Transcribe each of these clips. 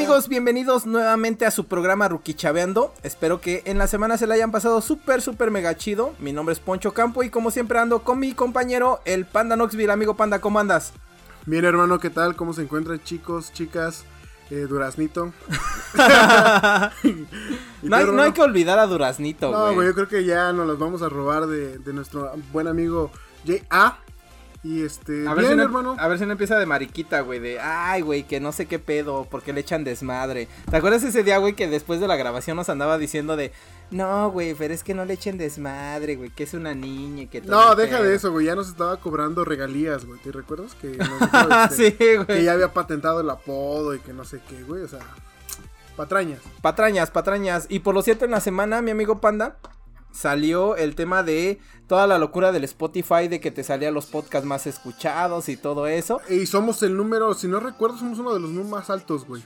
amigos? Bienvenidos nuevamente a su programa Ruquichaveando. Espero que en la semana se la hayan pasado súper, súper mega chido. Mi nombre es Poncho Campo y como siempre ando con mi compañero, el Panda Knoxville. Amigo Panda, ¿cómo andas? Bien, hermano, ¿qué tal? ¿Cómo se encuentran chicos, chicas? Eh, Duraznito. no, hay, no, hay, que olvidar a Duraznito. No, güey, yo creo que ya nos los vamos a robar de, de nuestro buen amigo J.A. Y este, a ver si no, hermano. A ver si no empieza de mariquita, güey, de, ay, güey, que no sé qué pedo, porque le echan desmadre. ¿Te acuerdas ese día, güey, que después de la grabación nos andaba diciendo de, no, güey, pero es que no le echen desmadre, güey, que es una niña y que todo No, deja de eso, güey, ya nos estaba cobrando regalías, güey, ¿te recuerdas? Que, nos este, sí, güey. que ya había patentado el apodo y que no sé qué, güey, o sea, patrañas. Patrañas, patrañas. Y por lo cierto, en la semana, mi amigo Panda, salió el tema de toda la locura del Spotify de que te salían los podcasts más escuchados y todo eso. Y somos el número, si no recuerdo, somos uno de los más altos, güey.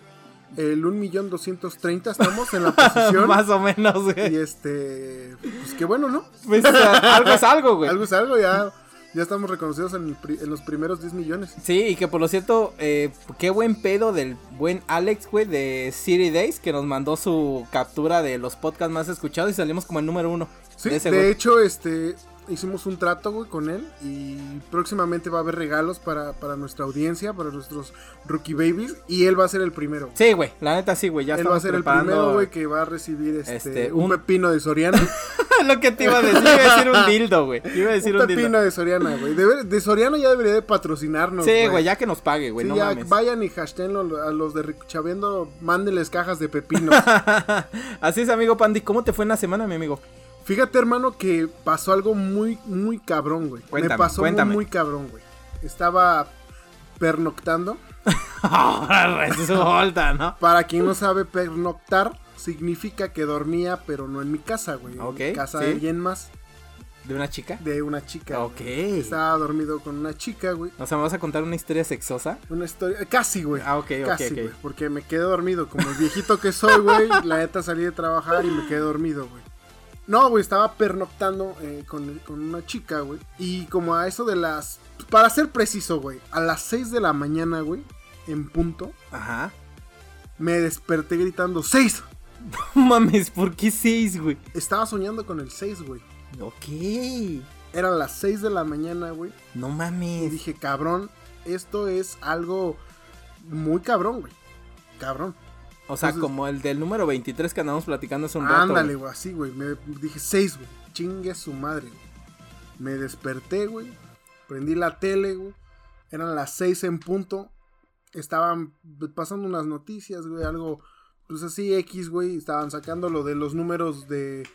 El 1.230.000 estamos en la posición. más o menos, güey. Y este, pues qué bueno, ¿no? Pues, algo es algo, güey. algo es algo, ya ya estamos reconocidos en, los primeros 10 millones. Sí, y que por lo cierto, eh, qué buen pedo del buen Alex, güey, de City Days, que nos mandó su captura de los podcasts más escuchados y salimos como el número uno. Sí, de hecho, este, hicimos un trato, güey, con él y próximamente va a haber regalos para, para nuestra audiencia, para nuestros rookie babies y él va a ser el primero. Sí, güey, la neta sí, güey, ya Él va a ser el primero, güey, que va a recibir este, este un... pepino de Soriana. Lo que te iba a decir, iba a decir un dildo, güey. Iba a decir un, un pepino de Soriana, güey. De, de, Soriana ya debería de patrocinarnos, Sí, güey, ya que nos pague, güey, no ya vayan y hashtaguen a los de Chaviendo, mándenles cajas de pepino. Así es, amigo Pandi, ¿cómo te fue en la semana, mi amigo? Fíjate, hermano, que pasó algo muy, muy cabrón, güey. Me pasó Muy, muy cabrón, güey. Estaba pernoctando. Resulta, ¿no? Para quien no sabe, pernoctar significa que dormía, pero no en mi casa, güey. en casa de alguien más. ¿De una chica? De una chica. Ok. Estaba dormido con una chica, güey. O sea, ¿me vas a contar una historia sexosa? Una historia. Casi, güey. Ah, ok, Casi, ok, güey. Porque me quedé dormido. Como el viejito que soy, güey. la neta salí de trabajar y me quedé dormido, güey. No, güey, estaba pernoctando eh, con, una chica, güey. Y como a eso de las. Para ser preciso, güey. A las 6 de la mañana, güey. En punto. Ajá. Me desperté gritando: ¡6! No mames, ¿por qué 6, güey? Estaba soñando con el 6, güey. Ok. Eran las 6 de la mañana, güey. No mames. Y dije, cabrón, esto es algo muy cabrón, güey. Cabrón. O sea, como el del número 23 que andamos platicando hace un rato. Ándale, güey, así, güey. Me dije 6, güey. Chingue su madre, güey. Me desperté, güey. Prendí la tele, güey. Eran las 6 en punto. Estaban pasando unas noticias, güey. Algo, pues así, X, güey. Estaban sacando lo de los números de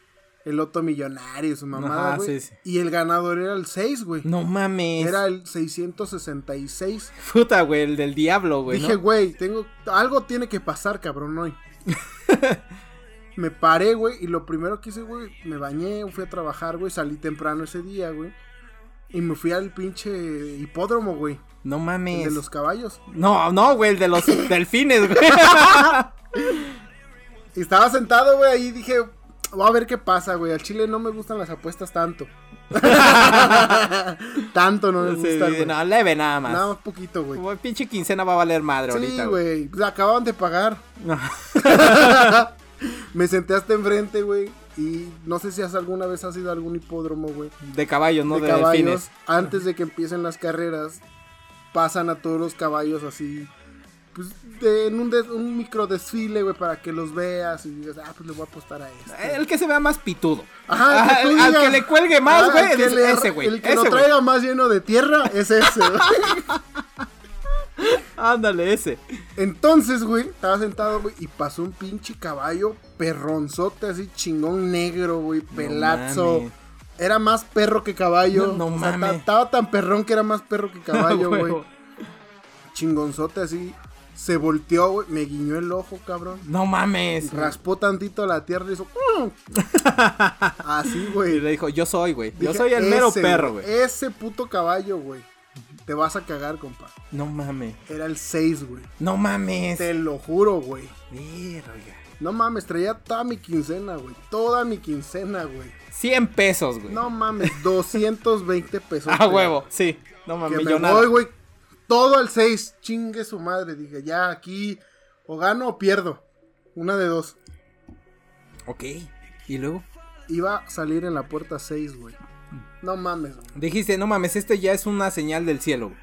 el Loto Millonario, su mamada, güey. Y el ganador era el 6, güey. No mames. Era el 666. Puta, güey, el del diablo, güey. Dije, güey, tengo. Algo tiene que pasar, cabrón, hoy. me paré, güey, y lo primero que hice, güey, me bañé, fui a trabajar, güey, salí temprano ese día, güey. Y me fui al pinche hipódromo, güey. No mames. El de los caballos. No, no, güey, el de los delfines, güey. y estaba sentado, güey, ahí dije, Voy a ver qué pasa, güey. Al Chile no me gustan las apuestas tanto. tanto no me gusta. Sí, no, leve nada más. Nada más poquito, güey. Como pinche quincena va a valer madre ahorita. Sí, güey. Pues acababan de pagar. me senté hasta enfrente, güey. Y no sé si has alguna vez has ido a algun hipódromo, güey. De caballos, ¿no? De, de caballos. Delfines. Antes de que empiecen las carreras, pasan a todos los caballos así pues, en un, un micro desfile, güey, para que los veas y digas, ah, pues le voy a apostar a este. El que se vea más pitudo. Ajá, al, que, le cuelgue más, güey, es ese, güey. El que lo traiga más lleno de tierra es ese, Ándale, ese. Entonces, güey, estaba sentado, güey, y pasó un pinche caballo perronzote, así chingón negro, güey, pelazo. era más perro que caballo. No, mames. estaba tan perrón que era más perro que caballo, güey. Chingonzote así. Se volteó, güey. Me guiñó el ojo, cabrón. No mames. Raspó tantito la tierra y hizo. Mm". Así, güey. Y le dijo, yo soy, güey. Yo soy el mero perro, güey. Ese puto caballo, güey. Te vas a cagar, compa. No mames. Era el 6, güey. No mames. Te lo juro, güey. Mira, No mames, traía toda mi quincena, güey. Toda mi quincena, güey. 100 pesos, güey. No mames, 220 pesos. Ah, huevo, sí. No mames, que me voy, güey, todo al 6. Chingue su madre. Dije, ya aquí O gano o pierdo. Una de dos. Ok. ¿Y luego? Iba a salir en la puerta 6, güey. No mames. güey. Dijiste, no mames, esto ya es una señal del cielo. güey.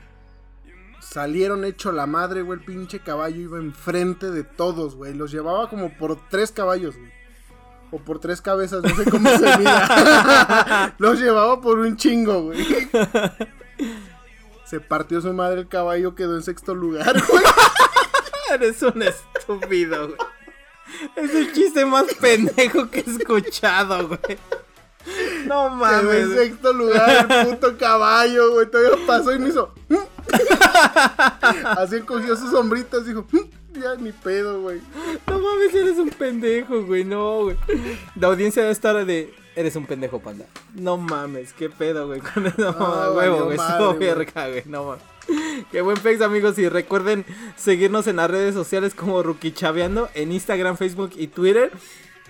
Salieron hecho la madre, güey. El pinche caballo iba enfrente de todos, güey. Los llevaba como por tres caballos, güey. O por tres cabezas, no sé cómo se mira. Los llevaba por un chingo, güey. Se partió su madre el caballo, quedó en sexto lugar, güey. Eres un estúpido, güey. Es el chiste más pendejo que he escuchado, güey. No Quedó mames. en güey. sexto lugar el puto caballo, güey. Todavía pasó y me hizo. "Mm". Así encogió sus sombritas y dijo. "Mm, Ya ni pedo, güey. No mames, eres un pendejo, güey. No, güey. La audiencia debe estar de. Eres un pendejo, panda. No mames, qué pedo, güey. Con eso, Ah, huevo, güey. Estuvo verga, güey. No mames. Qué buen pex, amigos. Y recuerden seguirnos en las redes sociales como Rookie Chaveando en Instagram, Facebook y Twitter.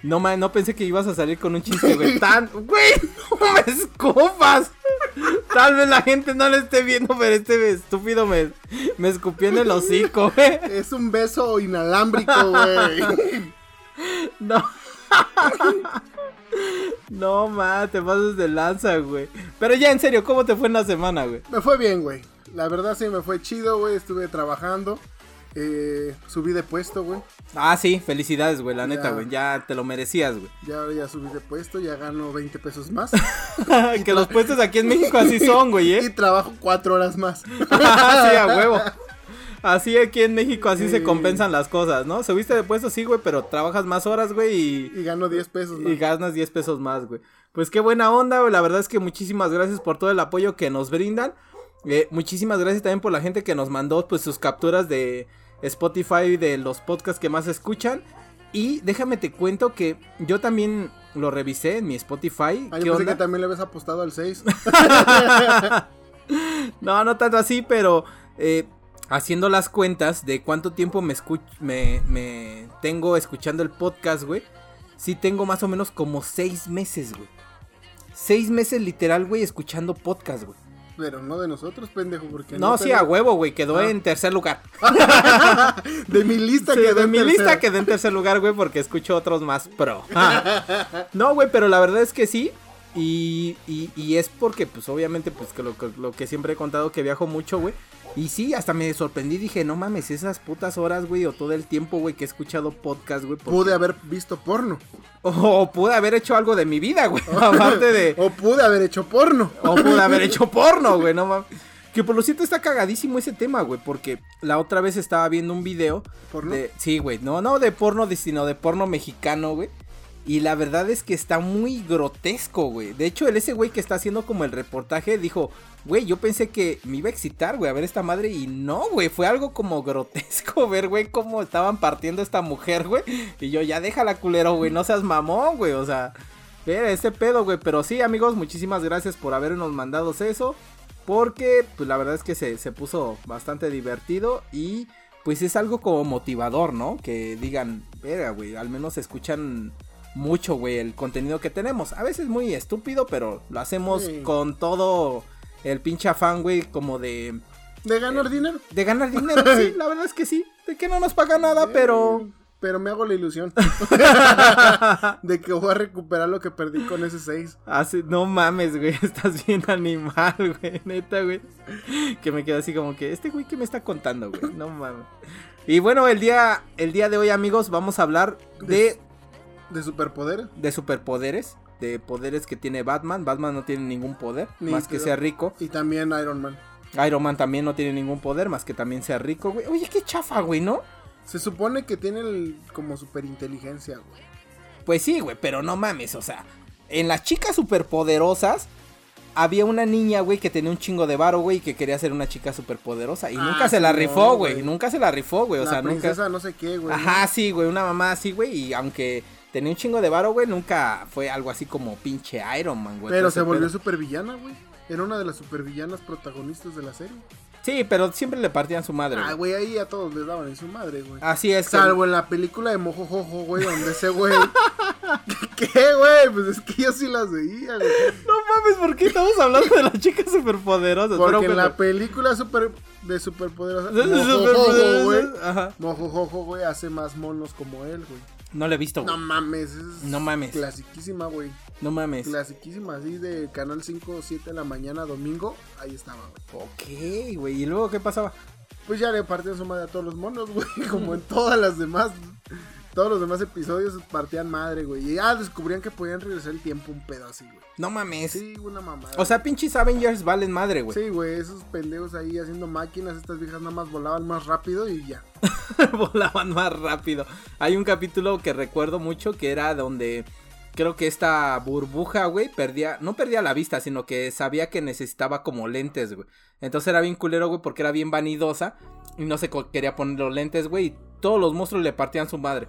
No mames, no pensé que ibas a salir con un chiste, güey. Tan. Güey, no me escupas. Tal vez la gente no lo esté viendo, pero este estúpido me, me escupió en el hocico, güey. Es un beso inalámbrico, güey. No. No, ma, te pasas de lanza, güey. Pero ya, en serio, ¿cómo te fue en la semana, güey? Me fue bien, güey. La verdad sí me fue chido, güey. Estuve trabajando. Eh, subí de puesto, güey. Ah, sí, felicidades, güey, la neta, Ya. güey. Ya te lo merecías, güey. Ya, ya subí de puesto, ya gano 20 pesos más. que los puestos aquí en México así son, güey, Y ¿eh? trabajo cuatro horas más. sí, a huevo. Así aquí en México, así se compensan las cosas, ¿no? Subiste de puesto, sí, güey, pero trabajas más horas, güey, y, Y gano 10 pesos más. y ganas 10 pesos más, güey. Pues qué buena onda, güey. La verdad es que muchísimas gracias por todo el apoyo que nos brindan. Eh, muchísimas gracias también por la gente que nos mandó pues sus capturas de Spotify de los podcasts que más escuchan. Y déjame te cuento que yo también lo revisé en mi Spotify. Ah, ¿Qué yo pensé onda? que también le habías apostado al 6. No, no tanto así, pero eh, haciendo las cuentas de cuánto tiempo me, me, me tengo escuchando el podcast, güey. Sí tengo más o menos como seis meses, güey. Seis meses literal, güey, escuchando podcast, güey. Pero no de nosotros, pendejo, porque No, sí, te- a huevo, güey, quedó Ah. en tercer lugar. De mi lista Sí, quedó de en mi tercero. lista quedé en tercer lugar, güey, porque escucho otros más pro. Ah. No, güey, pero la verdad es que sí. Y, y, y es porque, pues, obviamente, pues, que lo, que lo que siempre he contado, que viajo mucho, güey. Y sí, hasta me sorprendí, dije, no mames, esas putas horas, güey, o todo el tiempo, güey, que he escuchado podcast, güey. porque- Pude haber visto porno. O pude haber hecho algo de mi vida, güey. Aparte de... O pude haber hecho porno. O pude haber hecho porno, güey, no mames. Que por lo cierto está cagadísimo ese tema, güey, porque la otra vez estaba viendo un video ¿Porno? de... Sí, güey, no, no de porno, sino de porno mexicano, güey. Y la verdad es que está muy grotesco, güey. De hecho, el ese güey que está haciendo como el reportaje dijo, güey, yo pensé que me iba a excitar, güey, a ver esta madre. Y no, güey, fue algo como grotesco ver, güey, cómo estaban partiendo esta mujer, güey. Y yo, ya déjala, culero, güey, no seas mamón, güey, o sea... Ver ese pedo, güey. Pero sí, amigos, muchísimas gracias por habernos mandado eso. Porque, pues la verdad es que se, se puso bastante divertido. Y pues es algo como motivador, ¿no? Que digan, verga, güey, al menos escuchan mucho, güey, el contenido que tenemos. A veces muy estúpido, pero lo hacemos Sí. con todo el pinche afán, güey, como de, ¿De ganar dinero? de ganar dinero. sí, la verdad es que sí. De que no nos paga nada, pero... Eh, Pero me hago la ilusión. de que voy a recuperar lo que perdí con ese 6. Así, no mames, güey, estás bien animal, güey, neta, güey. Que me quedo así como que, este güey que me está contando, güey, no mames. Y bueno, el día, el día de hoy, amigos, vamos a hablar de, ¿De superpoder? de superpoderes, de poderes que tiene Batman. Batman no tiene ningún poder, Ni más que sea rico. Y también Iron Man. Iron Man también no tiene ningún poder, más que también sea rico, güey. Oye, qué chafa, güey, ¿no? Se supone que tiene el- como superinteligencia, güey. Pues sí, güey, pero no mames, o sea, en las chicas superpoderosas había una niña, güey, que tenía un chingo de varo, güey, y que quería ser una chica superpoderosa. Y Ah, nunca se la rifó, güey. Nunca se la rifó, güey. O la sea, princesa nunca. no sé qué, güey. Ajá, sí, güey, una mamá así, güey. Y aunque tenía un chingo de varo, güey, nunca fue algo así como pinche Iron Man, güey. Pero se volvió supervillana, güey. Era una de las supervillanas protagonistas de la serie. Sí, pero siempre le partían su madre. Ah, güey. ahí a todos les daban en su madre, güey. Así es. Salvo en la película de Mojojojo, güey, donde ese güey. ¿Qué, güey? Pues es que yo sí las veía, güey. No mames, ¿por qué estamos hablando de las chicas superpoderosas? Porque Pero, en la película super, de Superpoderosa. de- de Mojojojo, güey. superpoderosas. Mojojojo, güey, hace más monos como él, güey. No le he visto, No güey. mames, es No mames. clasiquísima, güey. No mames. Clasiquísima, así de Canal 5 o 7 de la mañana, domingo. Ahí estaba, güey. Ok, güey. ¿Y luego qué pasaba? Pues ya le partían su madre a todos los monos, güey. Como en todas las demás. Todos los demás episodios partían madre, güey. Y ya descubrían que podían regresar el tiempo un pedo así, güey. No mames. Sí, una mamada. O sea, pinches Avengers valen madre, güey. Sí, güey, esos pendejos ahí haciendo máquinas, estas viejas nada más volaban más rápido y ya. Volaban más rápido. Hay un capítulo que recuerdo mucho que era donde creo que esta burbuja, güey, perdía, no perdía la vista, sino que sabía que necesitaba como lentes, güey. Entonces era bien culero, güey, porque era bien vanidosa y no se quería poner los lentes, güey. Y todos los monstruos le partían su madre.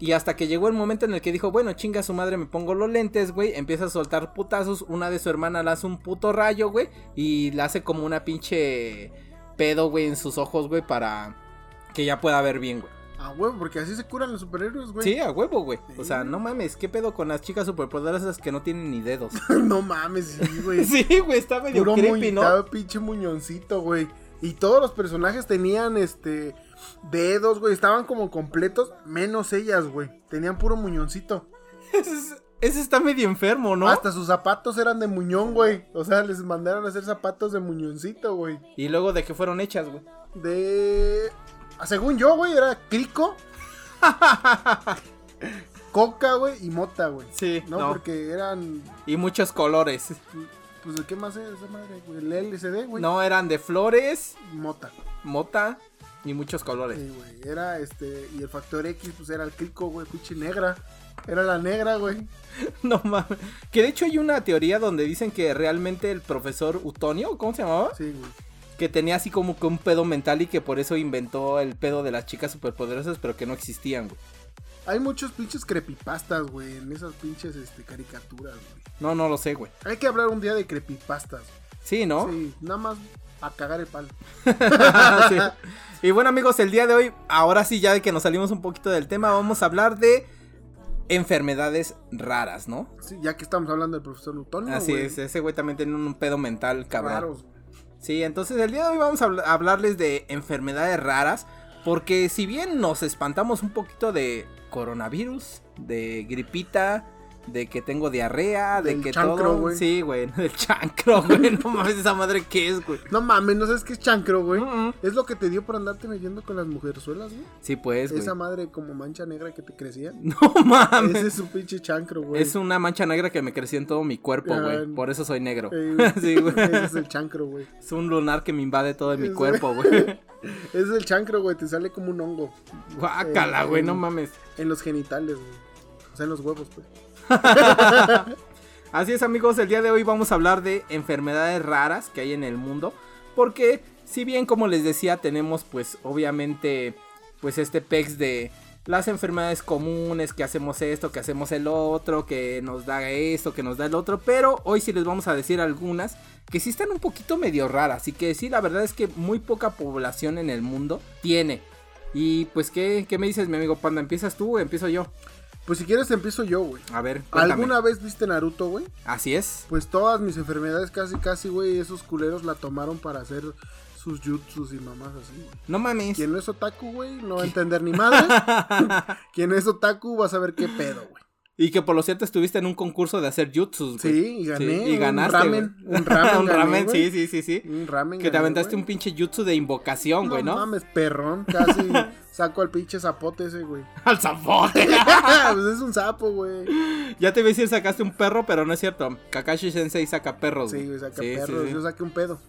Y hasta que llegó el momento en el que dijo, bueno, chinga su madre, me pongo los lentes, güey. Empieza a soltar putazos. Una de su hermana le hace un puto rayo, güey. Y le hace como una pinche pedo, güey, en sus ojos, güey, para que ya pueda ver bien, güey. Ah, güey, porque así se curan los superhéroes, güey. Sí, a huevo, güey. O sea, no mames, ¿qué pedo con las chicas superpoderosas que no tienen ni dedos? no mames, sí, güey. sí, güey, está medio Puro creepy, ¿no? estaba pinche muñoncito, güey. Y todos los personajes tenían, este, dedos, güey. Estaban como completos, menos ellas, güey. Tenían puro muñoncito. Ese, es- ese está medio enfermo, ¿no? Hasta sus zapatos eran de muñón, güey. O sea, les mandaron a hacer zapatos de muñoncito, güey. Y luego de qué fueron hechas, güey. De... ah, Según yo, güey, era crico. Coca, güey, y mota, güey. Sí, No, no. porque eran... Y muchos colores. Pues, ¿de qué más es esa madre, güey? El LCD, güey. No, eran de flores, Mota. mota y muchos colores. Sí, güey. Era este. Y el factor X, pues era el crico, güey. Pinche negra. Era la negra, güey. No mames. Que de hecho hay una teoría donde dicen que realmente el profesor Utonio, ¿cómo se llamaba? Sí, güey. Que tenía así como que un pedo mental y que por eso inventó el pedo de las chicas superpoderosas, pero que no existían, güey. Hay muchos pinches creepypastas, güey. En esas pinches este, caricaturas, güey. No, no lo sé, güey. Hay que hablar un día de creepypastas. Sí, ¿no? Sí, nada más a cagar el palo. Sí. Y bueno amigos, el día de hoy, ahora sí ya de que nos salimos un poquito del tema, vamos a hablar de enfermedades raras, ¿no? Sí, ya que estamos hablando del profesor Lutonio. Así es, ese güey también tiene un pedo mental cabrón. Raros. Sí, entonces el día de hoy vamos a hablarles de enfermedades raras, porque si bien nos espantamos un poquito de coronavirus, de gripita, de que tengo diarrea, de Del que chancro, todo, güey. sí, güey, del chancro, güey, no mames esa madre qué es, güey. No mames, ¿no sabes qué es chancro, güey? Es lo que te dio por andarte metiendo con las mujerzuelas, güey. Sí, pues. Esa madre como mancha negra que te crecía. No mames. Ese es un pinche chancro, güey. Es una mancha negra que me creció en todo mi cuerpo, güey. Por eso soy negro. Eh, sí, güey. Ese es el chancro, güey. Es un lunar que me invade todo mi cuerpo, güey. Ese es el chancro, güey. Te sale como un hongo Guácala, Eh, güey, eh. no mames. en los genitales, güey. O sea, en los huevos, pues. Así es, amigos, el día de hoy vamos a hablar de enfermedades raras que hay en el mundo. Porque, si bien, como les decía, tenemos, pues, obviamente, pues este pex de las enfermedades comunes, que hacemos esto, que hacemos el otro, que nos da esto, que nos da el otro. Pero hoy sí les vamos a decir algunas que sí están un poquito medio raras. Y que sí, la verdad es que muy poca población en el mundo tiene. Y pues, ¿qué, qué me dices, mi amigo Panda? ¿Empiezas tú o empiezo yo? Pues si quieres empiezo yo, güey. A ver, cuéntame. ¿Alguna vez viste Naruto, güey? Así es. Pues todas mis enfermedades casi, casi, güey, esos culeros la tomaron para hacer sus jutsus y mamás así, güey. No mames. Quien no es otaku, güey, no va a entender ni madre. Quien es otaku va a saber qué pedo, güey. Y que por lo cierto estuviste en un concurso de hacer jutsus, güey. Sí, y gané. y ganaste, Un ramen. güey. Un ramen. un gané, ramen, güey. sí, sí, sí, sí. Un ramen. Que te aventaste güey. un pinche jutsu de invocación, güey, ¿no? mames, perrón. Casi saco al pinche zapote ese, güey. Al zapote. pues es un sapo, güey. ya te voy a decir sacaste un perro, pero no es cierto. Kakashi Sensei saca perros, Sí, güey, saca perros. Sí. Yo saqué un pedo.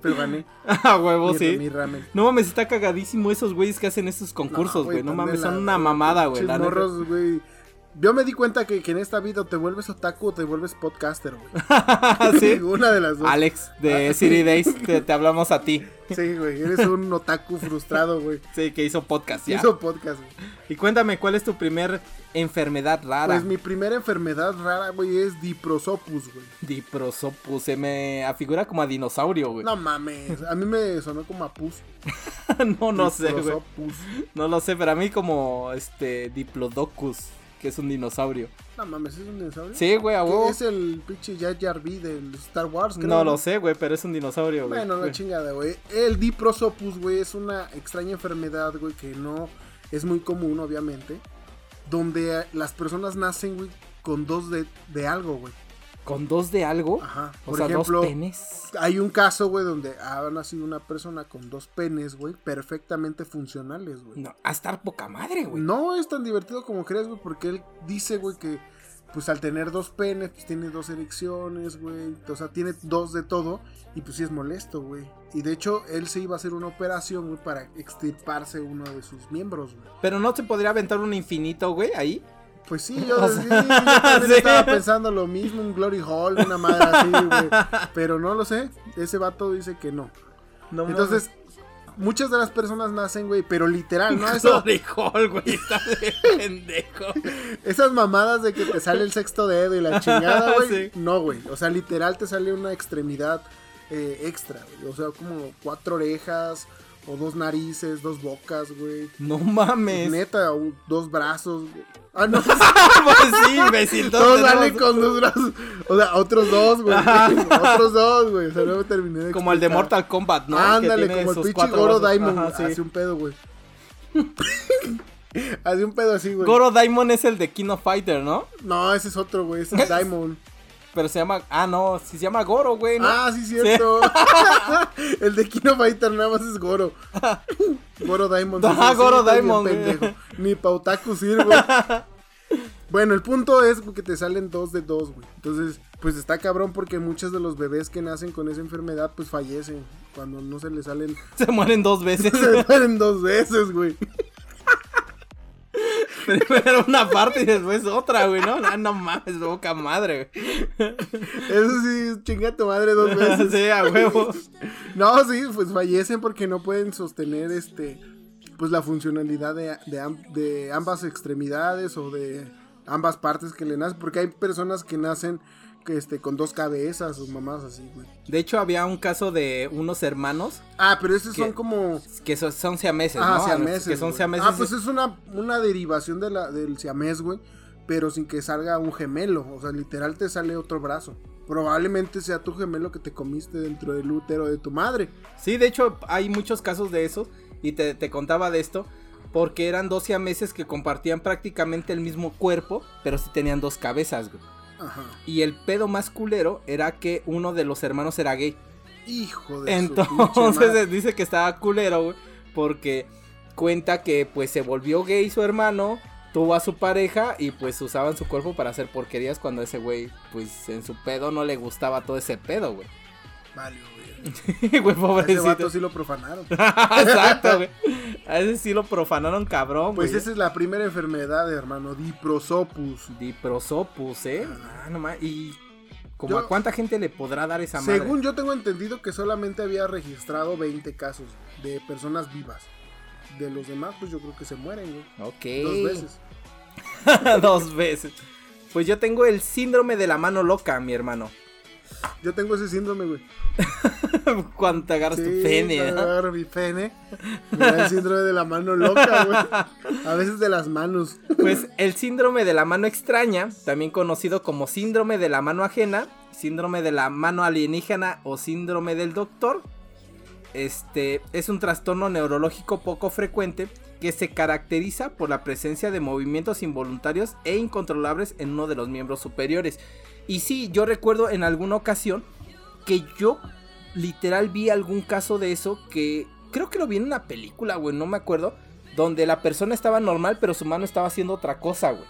Pero gané. A huevo, mi, sí. mi ramen. No mames, está cagadísimo esos güeyes que hacen estos concursos, güey. No, mames, son una mamada, güey. morros, güey. Yo me di cuenta que, que en esta vida te vuelves otaku o te vuelves podcaster, güey. ¿Sí? Una de las dos. Alex, de City Days, te, te hablamos a ti. Sí, güey, eres un otaku frustrado, güey. Sí, que hizo podcast ya. Hizo podcast, güey. Y cuéntame, ¿cuál es tu primer enfermedad rara? Pues mi primera enfermedad rara, güey, es diprosopus, güey. Diprosopus, se me afigura como a dinosaurio, güey. No mames, a mí me sonó como a pus. no, no sé, güey. Diprosopus. No lo sé, pero a mí como este Diplodocus, que es un dinosaurio. No mames, ¿es un dinosaurio? Sí, güey, a ¿Qué huevo. Es el pinche Jar Jar B del Star Wars, creo. No lo sé, güey, pero es un dinosaurio, güey. Bueno, la chingada, güey. El diprosopus, güey, es una extraña enfermedad, güey, que no es muy común, obviamente. Donde las personas nacen, güey, con dos de, de algo, güey. ¿Con dos de algo? Ajá. O Por sea, ejemplo, dos penes. hay un caso, güey, donde ha nacido una persona con dos penes, güey, perfectamente funcionales, güey. No, a estar poca madre, güey. No es tan divertido como crees, güey, porque él dice, güey, que pues al tener dos penes, pues tiene dos erecciones, güey. O sea, tiene dos de todo y pues sí es molesto, güey. Y de hecho, él se iba a hacer una operación, güey, para extirparse uno de sus miembros, güey. Pero no se podría aventar un infinito, güey, ahí. Pues sí, yo, O sí, sea, yo también sí. estaba pensando lo mismo, un Glory Hall, una madre así, güey. Pero no lo sé, ese vato dice que no. No Entonces, muchas de las personas nacen, güey, pero literal, ¿no? Eso, Glory Hall, güey, está de pendejo. Esas mamadas de que te sale el sexto dedo y la chingada, güey. Sí. No, güey. O sea, literal te sale una extremidad eh, extra, güey. O sea, como cuatro orejas, o dos narices, dos bocas, güey. No mames. Neta, dos brazos. güey. Ah, no. pues sí, imbécil. Todos salen con dos brazos. O sea, otros dos, güey. otros dos, güey. O sea, no me terminé de Como el de explicar. Mortal Kombat, ¿no? Ándale, como el pinche Goro. Diamond. Ajá, sí. Hace un pedo, güey. Hace un pedo así, güey. Goro Diamond es el de King of Fighter, ¿no? No, ese es otro, güey. Ese es Diamond. Pero se llama. Ah, no, sí se llama Goro, güey, ¿no? Ah, sí, cierto. el de Kino Fighter nada más es Goro. Goro Diamond. Ah, Goro Diamond, pendejo. Ni Pautaku sirvo. bueno, el punto es que te salen dos de dos, güey. Entonces, pues está cabrón porque muchos de los bebés que nacen con esa enfermedad, pues fallecen. Cuando no se les salen. Se mueren dos veces. Se mueren dos veces, güey. Primero una parte y después otra, güey, ¿no? Ah, no mames, boca madre, güey. Eso sí, chinga tu madre dos veces. sí, a huevo. No, sí, pues fallecen porque no pueden sostener este pues la funcionalidad de, de de ambas extremidades o de ambas partes que le nacen, porque hay personas que nacen este con dos cabezas o mamás así, güey. De hecho, había un caso de unos hermanos Ah, pero esos son como que so- son siameses, ah, ¿no? siameses. Que son siameses. Ah, pues es una una derivación de la del siamés, güey, pero sin que salga un gemelo, o sea, literal te sale otro brazo. Probablemente sea tu gemelo que te comiste dentro del útero de tu madre. Sí, de hecho, hay muchos casos de eso. Y te, te contaba de esto. Porque eran dos siameses que compartían prácticamente el mismo cuerpo. Pero sí tenían dos cabezas, güey. Ajá. Y el pedo más culero era que uno de los hermanos era gay. Hijo de Entonces dice que estaba culero, güey. Porque cuenta que pues se volvió gay su hermano. Tuvo a su pareja y pues usaban su cuerpo para hacer porquerías cuando ese güey, pues en su pedo no le gustaba todo ese pedo, güey. Vale, güey. Güey, A ese pobrecito. vato sí lo profanaron. Exacto, güey. A ese sí lo profanaron cabrón, Pues güey. esa es la primera enfermedad, hermano. Diprosopus. Diprosopus, ¿eh? Ah, no ma- Y como Yo- a cuánta gente le podrá dar esa madre. Según yo tengo entendido que solamente había registrado 20 casos de personas vivas. De los demás, pues yo creo que se mueren, güey. Ok. Dos veces. Dos veces. Pues yo tengo el síndrome de la mano loca, mi hermano. Yo tengo ese síndrome, güey. Cuando te agarras Sí, tu pene, cuando ¿no? agarro mi pene. Me da el síndrome de la mano loca, güey. A veces de las manos. Pues el síndrome de la mano extraña, también conocido como síndrome de la mano ajena, síndrome de la mano alienígena o síndrome del doctor, este es un trastorno neurológico poco frecuente que se caracteriza por la presencia de movimientos involuntarios e incontrolables en uno de los miembros superiores. Y sí, yo recuerdo en alguna ocasión que yo literal vi algún caso de eso que creo que lo vi en una película, güey, no me acuerdo, donde la persona estaba normal pero su mano estaba haciendo otra cosa, güey.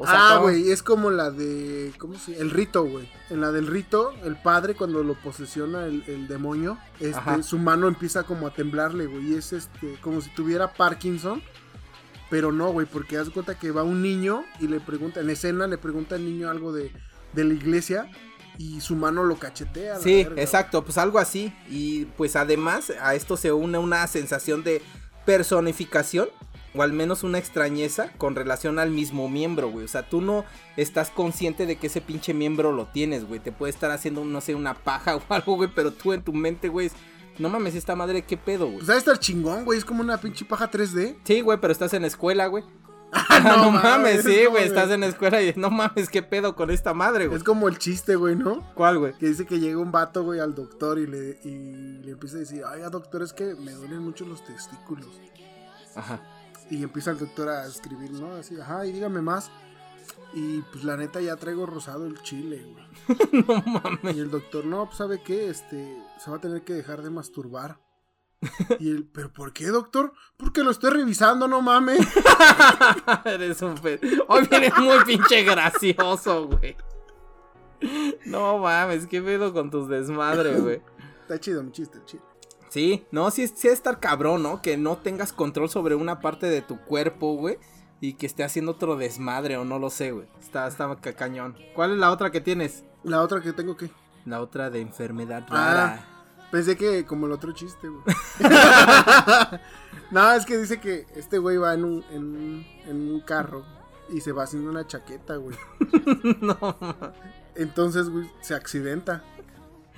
O sea, ah, estaba- güey, es como la de. ¿Cómo se llama? El rito, güey. En la del rito, el padre, cuando lo posesiona el, el demonio, este, su mano empieza como a temblarle, güey. Y es este, como si tuviera Parkinson. Pero no, güey, porque haz cuenta que va un niño y le pregunta, en escena le pregunta al niño algo de, de la iglesia. y su mano lo cachetea. Sí, verga. exacto, pues algo así. Y pues además a esto se une una sensación de personificación o al menos una extrañeza con relación al mismo miembro, güey. O sea, tú no estás consciente de que ese pinche miembro lo tienes, güey. Te puede estar haciendo, no sé, una paja o algo, güey, pero tú en tu mente, güey, no mames, esta madre, ¿qué pedo, güey? Pues debe estar chingón, güey. Es como una pinche paja 3D. Sí, güey, pero estás en la escuela, güey. Ah, no, no mames, mames, sí, güey, estás en la escuela y no mames, ¿qué pedo con esta madre, güey? Es como el chiste, güey, ¿no? ¿Cuál, güey? Que dice que llega un vato, güey, al doctor y le, y le empieza a decir, ay, doctor, es que me duelen mucho los testículos. Ajá. Y empieza el doctor a escribir, ¿no? Así, ajá, y dígame más. Y pues la neta ya traigo rosado el chile, güey. no mames. Y el doctor, no, pues sabe qué, este, se va a tener que dejar de masturbar. Y él, ¿pero por qué, doctor? Porque lo estoy revisando, no mames. Eres un fe. Hoy vienes muy pinche gracioso, güey. No mames, qué pedo con tus desmadres, güey. Está chido mi chiste, chile. Sí, no, sí, sí es estar cabrón, ¿no? Que no tengas control sobre una parte de tu cuerpo, güey. Y que esté haciendo otro desmadre o no lo sé, güey. Está, está ca- cañón. ¿Cuál es la otra que tienes? La otra que tengo que. La otra de enfermedad Ah. Pensé que como el otro chiste, güey. no, es que dice que este güey va en un, en, un- en un carro y se va haciendo una chaqueta, güey. no. Entonces, güey, se accidenta.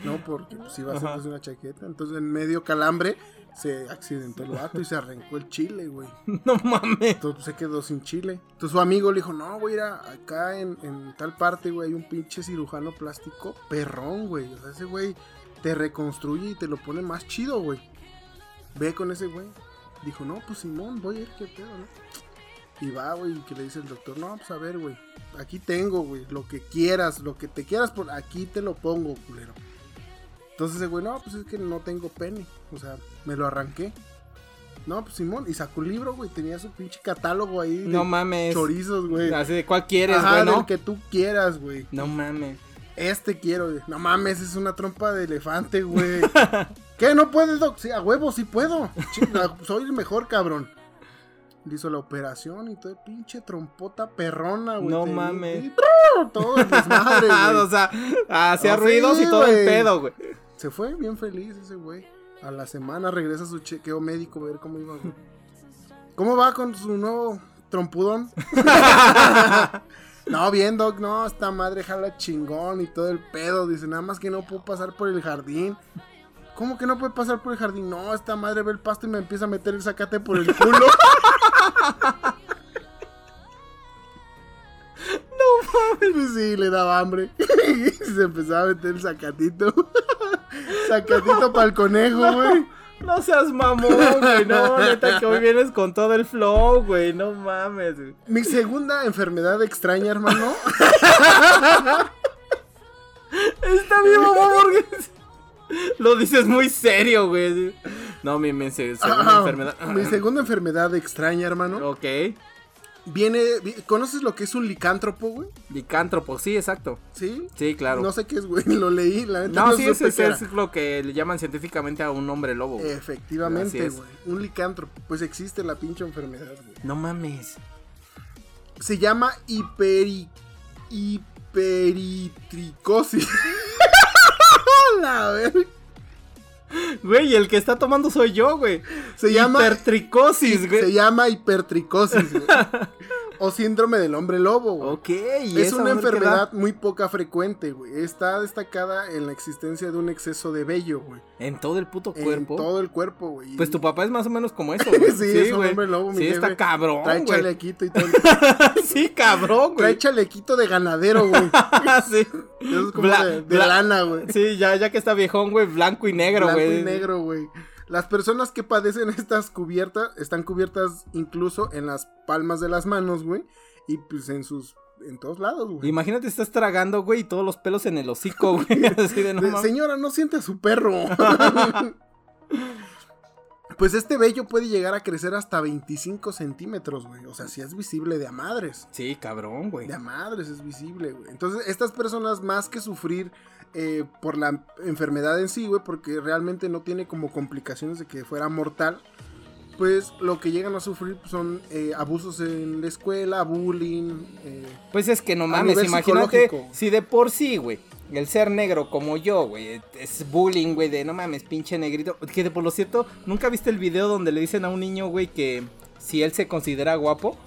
¿No? Porque pues, iba hacerse una chaqueta. Entonces, en medio calambre, se accidentó el vato y se arrancó el chile, güey. No mames. Entonces pues, se quedó sin chile. Entonces su amigo le dijo, no, güey, mira, acá en, en tal parte, güey, hay un pinche cirujano plástico perrón, güey. O sea, ese güey te reconstruye y te lo pone más chido, güey. Ve con ese güey. Dijo, no, pues Simón, voy a ir, qué pedo, ¿no? Y va, güey, y que le dice el doctor, no, pues a ver, güey, aquí tengo, güey, lo que quieras, lo que te quieras, por aquí te lo pongo, culero. Entonces ese güey, no, pues es que no tengo pene, o sea, me lo arranqué. No, pues Simón, y sacó un libro, güey, tenía su pinche catálogo ahí de No mames. chorizos, güey. Así de cuál quieres, Ajá, güey, ¿no? que tú quieras, güey. No mames. Este quiero, güey. No mames, es una trompa de elefante, güey. ¿Qué? ¿No puedes, doc? Sí, a huevo, sí puedo. Soy el mejor, cabrón. Le hizo la operación y todo, pinche trompota perrona, güey. No Te- mames. y- Todo el desmadre, o güey. sea, hacía Ah, ruidos y todo el pedo, güey. Se fue bien feliz ese güey. A la semana regresa su chequeo médico, a ver cómo iba, güey. ¿Cómo va con su nuevo trompudón? no, bien, Doc, no, esta madre jala chingón y todo el pedo. Dice, nada más que no puedo pasar por el jardín. ¿Cómo que no puede pasar por el jardín? No, esta madre ve el pasto y me empieza a meter el zacate por el culo. no mames. Sí, le daba hambre. y se empezaba a meter el zacatito. zacatito para el conejo, güey. No seas mamón, güey. No, neta, que hoy vienes con todo el flow, güey. No mames, güey. Mi segunda enfermedad extraña, hermano. Está bien, mamón, porque lo dices muy serio, güey. No, mi, mi se- segunda Ah, enfermedad. Mi segunda enfermedad extraña, hermano. Ok. Viene. vi- ¿Conoces lo que es un licántropo, güey? Licántropo, sí, exacto. ¿Sí? Sí, claro. No sé qué es, güey. Lo leí, la neta No, no, sí, era. es lo que le llaman científicamente a un hombre lobo. güey. Efectivamente, es. güey. Un licántropo. Pues existe la pinche enfermedad, güey. No mames. Se llama hiperi... hiperitricosis. la verga. Güey, el que está tomando soy yo, güey. Se llama- Hipertricosis, Se güey. llama hipertricosis, güey. o síndrome del hombre lobo, güey. Ok, y Es una enfermedad muy poca frecuente, güey. Está destacada en la existencia de un exceso de vello, güey. En todo el puto En cuerpo. todo el cuerpo, güey. Pues tu papá es más o menos como eso, güey. Sí, es un güey. hombre lobo, mi Sí, está jefe. cabrón, Trae güey. chalequito y todo. sí, cabrón, Trae güey. chalequito de ganadero, güey. sí. Eso es como Bla- de, de lana, güey. Sí, ya, ya que está viejón, güey, blanco y negro, Blanco güey. y negro, güey. Las personas que padecen estas cubiertas están cubiertas incluso en las palmas de las manos, güey. Y pues en sus. En todos lados, güey. Imagínate, estás tragando, güey, y todos los pelos en el hocico, güey. Así de no De- mames. señora, no siente a su perro. pues este vello puede llegar a crecer hasta 25 centímetros, güey. O sea, si es visible de a madres. Sí, cabrón, güey. De a madres es visible, güey. Entonces, estas personas, más que sufrir eh, por la enfermedad en sí, güey, porque realmente no tiene como complicaciones de que fuera mortal, pues lo que llegan a sufrir son eh, abusos en la escuela, bullying. eh, Pues es que no mames, imagínate si de por sí, güey. el ser negro como yo, güey, es bullying, güey, de no mames, pinche negrito. Que de por lo cierto, ¿nunca viste el video donde le dicen a un niño, güey, que si él se considera guapo?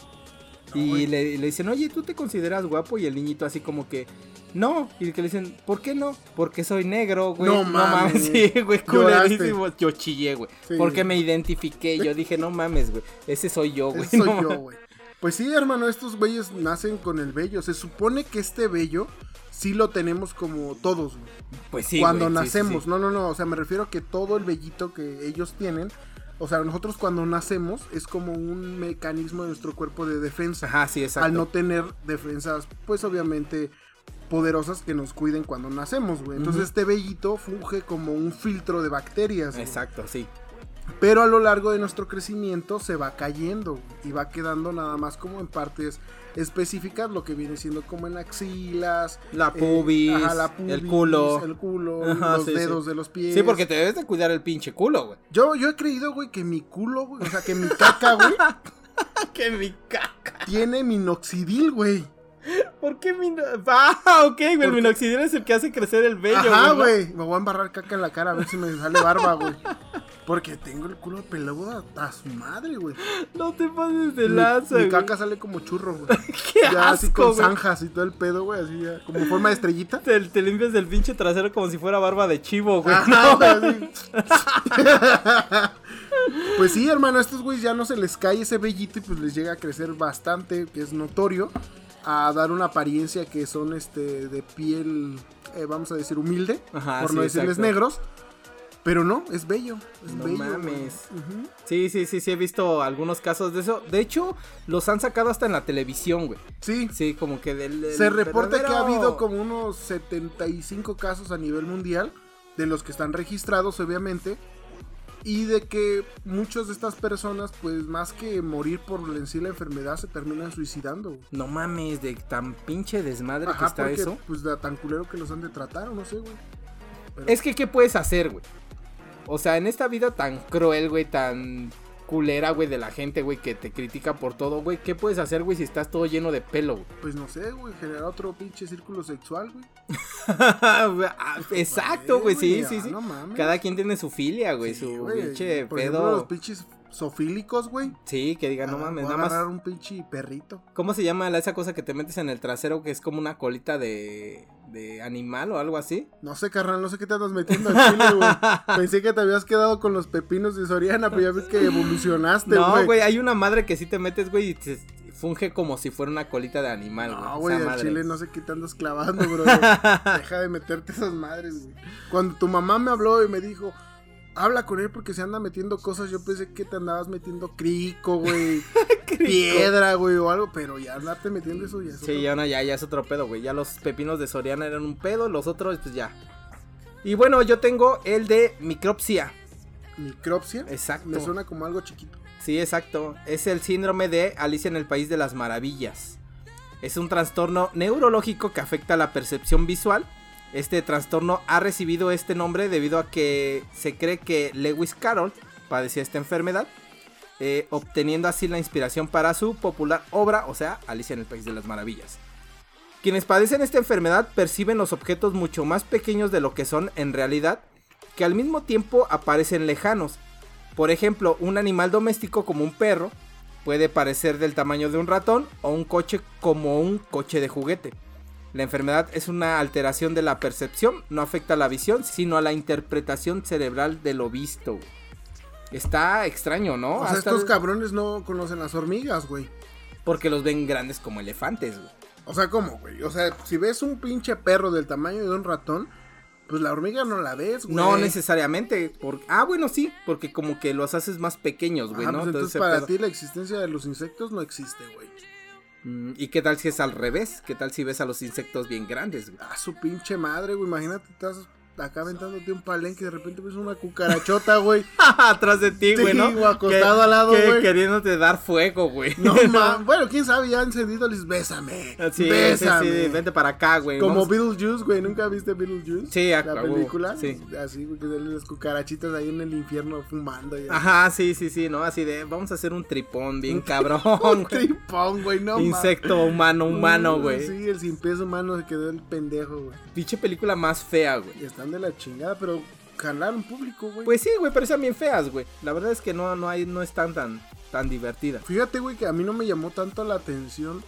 Y le, le dicen, oye, ¿tú te consideras guapo? Y el niñito así como que, no. Y que le dicen, ¿por qué no? Porque soy negro, güey. No mames. Sí, güey, Lloraste. culerísimo. Yo chillé, güey. Sí. Porque me identifiqué. Yo dije, no mames, güey. Ese soy yo, güey. Ese soy no yo, mames". güey. Pues sí, hermano, estos güeyes nacen con el vello. Se supone que este vello sí lo tenemos como todos, güey. Pues sí. cuando güey, sí, sí, nacemos. sí. No, no, no. O sea, me refiero a que todo el vellito que ellos tienen. O sea, nosotros cuando nacemos es como un mecanismo de nuestro cuerpo de defensa. Ajá, sí, exacto. Al no tener defensas, pues obviamente poderosas que nos cuiden cuando nacemos, güey. Entonces este vellito funge como un filtro de bacterias. güey. Exacto, sí. Pero a lo largo de nuestro crecimiento se va cayendo y va quedando nada más como en partes específicas, lo que viene siendo como en axilas, La eh, pubis, ajá, la pubis, el culo. el culo, Ajá, los sí, sí. dedos de los pies. Sí, porque te debes de cuidar el pinche culo, güey. yo, yo he creído, güey, que mi culo, güey, o sea, que mi caca, güey, que mi caca. tiene minoxidil, güey. ¿Por qué mi... Ah, ok, güey. El minoxidil es el que hace crecer el vello, Ajá, ¿no? güey. Me voy a embarrar caca en la cara a ver si me sale barba, güey. Porque tengo el culo peludo a, a su madre, güey. No te pases de Mi- lanza, Mi, güey. caca sale como churro, güey. Qué ya así con güey. zanjas y todo el pedo, güey. Así ya, como forma de estrellita. Te, te limpias el pinche trasero como si fuera barba de chivo, güey. Ajá, güey, así. pues sí, hermano, a estos güeyes ya no se les cae ese vellito y pues les llega a crecer bastante, que es notorio, a dar una apariencia que son este de piel, eh, vamos a decir, humilde, Ajá, por sí, no decirles exacto. negros. Pero no, es bello. Es No bello. mames. Sí, sí, sí, sí, he visto algunos casos de eso. De hecho, los han sacado hasta en la televisión, güey. Sí, Sí, como que del... del Se reporta que ha habido como unos 75 casos a nivel mundial, de los que están registrados obviamente, y de que muchas de estas personas, pues más que morir por en sí la enfermedad, se terminan suicidando. No mames, de tan pinche desmadre que está porque eso. pues da tan culero que los han de tratar, o no sé, güey. Pero- Es que, ¿qué puedes hacer, güey? O sea, en esta vida tan cruel, güey, tan culera, güey, de la gente, güey, que te critica por todo, güey, ¿qué puedes hacer, güey, si estás todo lleno de pelo, güey? Pues no sé, güey, generar otro pinche círculo sexual, güey. Ah, Exacto, güey, sí, sí, sí. No mames. Cada quien tiene su filia, güey, Sí, su güey. pinche Por ejemplo, los pedo. pinches sofílicos, güey. Sí, que digan, no mames, nada más. un pinche perrito. ¿Cómo se llama la- esa cosa que te metes en el trasero que es como una colita de, de animal o algo así? No sé, carnal, no sé qué te andas metiendo al chile, güey. Pensé que te habías quedado con los pepinos de Soriana, pero ya ves que evolucionaste, güey. No, güey, hay una madre que sí te metes, güey, y te funge como si fuera una colita de animal, güey. No, güey, al chile no sé qué te andas clavando, bro. Deja de meterte esas madres, güey. Cuando tu mamá me habló y me dijo, habla con él porque se anda metiendo cosas, yo pensé que te andabas metiendo crico, güey. piedra, güey, o algo, pero ya andarte metiendo eso ya es Sí, ya no, ya, ya es otro pedo, güey. Ya los pepinos de Soriana eran un pedo, los otros, pues ya. Y bueno, yo tengo el de micropsia. Micropsia. Exacto. Me suena como algo chiquito. Sí, exacto. Es el síndrome de Alicia en el País de las Maravillas. Es un trastorno neurológico que afecta la percepción visual. Este trastorno ha recibido este nombre debido a que se cree que Lewis Carroll padecía esta enfermedad, eh, obteniendo así la inspiración para su popular obra, o sea, Alicia en el País de las Maravillas. Quienes padecen esta enfermedad perciben los objetos mucho más pequeños de lo que son en realidad, que al mismo tiempo aparecen lejanos. Por ejemplo, un animal doméstico como un perro puede parecer del tamaño de un ratón o un coche como un coche de juguete. La enfermedad es una alteración de la percepción, no afecta a la visión, sino a la interpretación cerebral de lo visto. Está extraño, ¿no? o sea, Hasta estos cabrones no conocen las hormigas, güey. Porque los ven grandes como elefantes, güey. O sea, ¿cómo, güey? O sea, si ves un pinche perro del tamaño de un ratón, pues la hormiga no la ves, güey. No necesariamente. Por... Ah, bueno, sí, porque como que los haces más pequeños, güey, Ah, ¿no? pues entonces ese para ti la existencia de los insectos no existe, güey. Mm, ¿Y qué tal si es al revés? ¿Qué tal si ves a los insectos bien grandes? Ah, su pinche madre, güey. Imagínate, estás acá aventándote un palenque y de repente ves una cucarachota, güey. Atrás de ti, güey, Sí, ¿no? acostado al lado, güey. Queriéndote dar fuego, güey. No, ma, bueno, quién sabe, ya encendido les bésame. Sí, bésame. sí, vente para acá, güey. Como Beetlejuice, güey, ¿nunca viste Beetlejuice? Sí, a- La película. sí. Así, güey, que las cucarachitas ahí en el infierno fumando. Ajá, sí, sí, sí, ¿no? Así de, vamos a hacer un tripón bien cabrón, Un tripón, güey, no. Insecto humano, humano, güey. Sí, el sin peso humano se quedó el pendejo, güey. Pinche película más fea, güey. Y están de la chingada, pero jalaron público, güey. Pues sí, güey, pero están bien feas, güey. La verdad es que no, no hay, no están tan, tan divertida. Fíjate, güey, que a mí no me llamó tanto la atención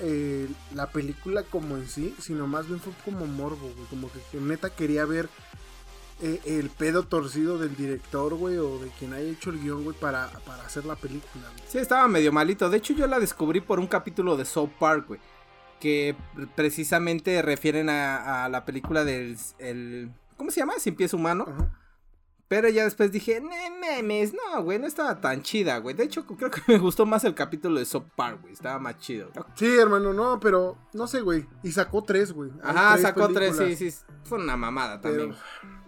eh, la película como en sí, sino más bien fue como morbo, güey. Como que, que neta quería ver eh, el pedo torcido del director, güey, o de quien haya hecho el guion, güey, para, para hacer la película, güey. Sí, estaba medio malito. De hecho, yo la descubrí por un capítulo de South Park, güey. Que precisamente refieren a, a la película del... El, ¿Cómo se llama? Sin pies humano. Ajá. Pero ya después dije, no memes, no, güey, no estaba tan chida, güey. De hecho, creo que me gustó más el capítulo de South Park, güey. Estaba más chido. Sí, hermano, no, pero no sé, güey. Y sacó tres, güey. Ajá, sacó tres, sí, sí. Fue una mamada Pero, también.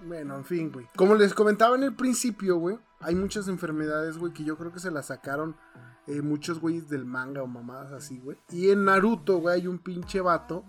bueno, en fin, güey. Como les comentaba en el principio, güey, hay muchas enfermedades, güey, que yo creo que se las sacaron eh, muchos güeyes del manga o mamadas así, güey. Y en Naruto, güey, hay un pinche vato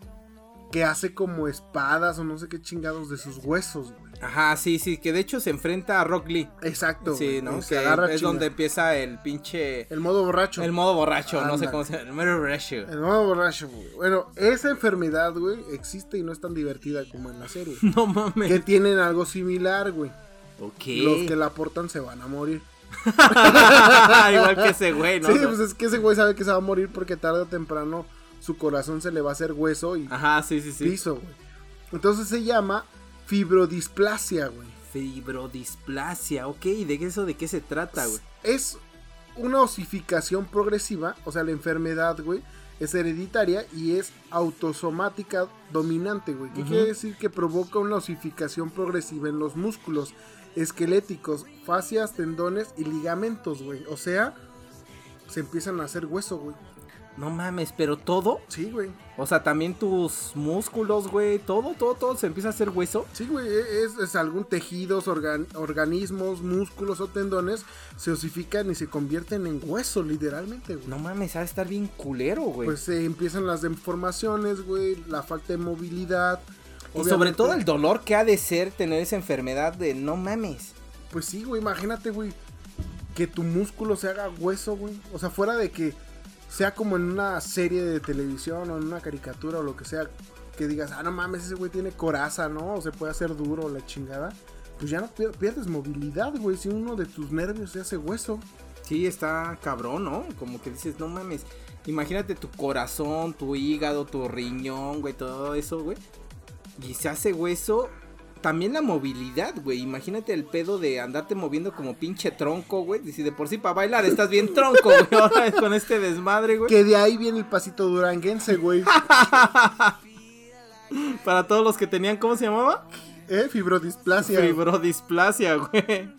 que hace como espadas o no sé qué chingados de sus huesos, güey. Ajá, sí, sí, que de hecho se enfrenta a Rock Lee. Exacto. Sí, ¿no? Que agarra es donde empieza el pinche... El modo borracho. El modo borracho, no sé cómo se llama. El modo borracho. El modo borracho, güey. Bueno, esa enfermedad, güey, existe y no es tan divertida como en la serie. No mames. que tienen algo similar, güey. Ok. Los que la aportan se van a morir. Igual que ese güey, ¿no? Sí, pues es que ese güey sabe que se va a morir porque tarde o temprano su corazón se le va a hacer hueso y Ajá, sí, sí, sí. piso, güey. Entonces se llama fibrodisplasia, güey. Fibrodisplasia, ok. ¿De eso de qué se trata, güey? Es una osificación progresiva, o sea, la enfermedad, güey, es hereditaria y es autosomática dominante, güey. ¿Qué quiere decir? Que provoca una osificación progresiva en los músculos esqueléticos, fascias, tendones y ligamentos, güey. O sea, se empiezan a hacer hueso, güey. No mames, pero todo. Sí, güey. O sea, también tus músculos, güey. Todo, todo, todo se empieza a hacer hueso. Sí, güey, e- es, es algún tejidos, organ- organismos, músculos o tendones se osifican y se convierten en hueso, literalmente, güey. No mames, ha de estar bien culero, güey. Pues se empiezan las deformaciones, güey, la falta de movilidad. Y sobre todo el dolor que ha de ser tener esa enfermedad de no mames. Pues sí, güey, imagínate, güey, que tu músculo se haga hueso, güey. O sea, fuera de que sea como en una serie de televisión o en una caricatura o lo que sea, que digas, ah, no mames, ese güey tiene coraza, ¿no? O se puede hacer duro la chingada. Pues ya no pier- pierdes movilidad, güey, si uno de tus nervios se hace hueso. Sí, está cabrón, ¿no? Como que dices, no mames. Imagínate tu corazón, tu hígado, tu riñón, güey, todo eso, güey. Y se hace hueso. También la movilidad, güey. Imagínate el pedo de andarte moviendo como pinche tronco, güey. Y si de por sí para bailar estás bien tronco, güey. Ahora con este desmadre, güey. Que de ahí viene el pasito duranguense, güey. Para todos los que tenían, ¿cómo se llamaba? ¿Eh? Fibrodisplasia. Fibrodisplasia, güey.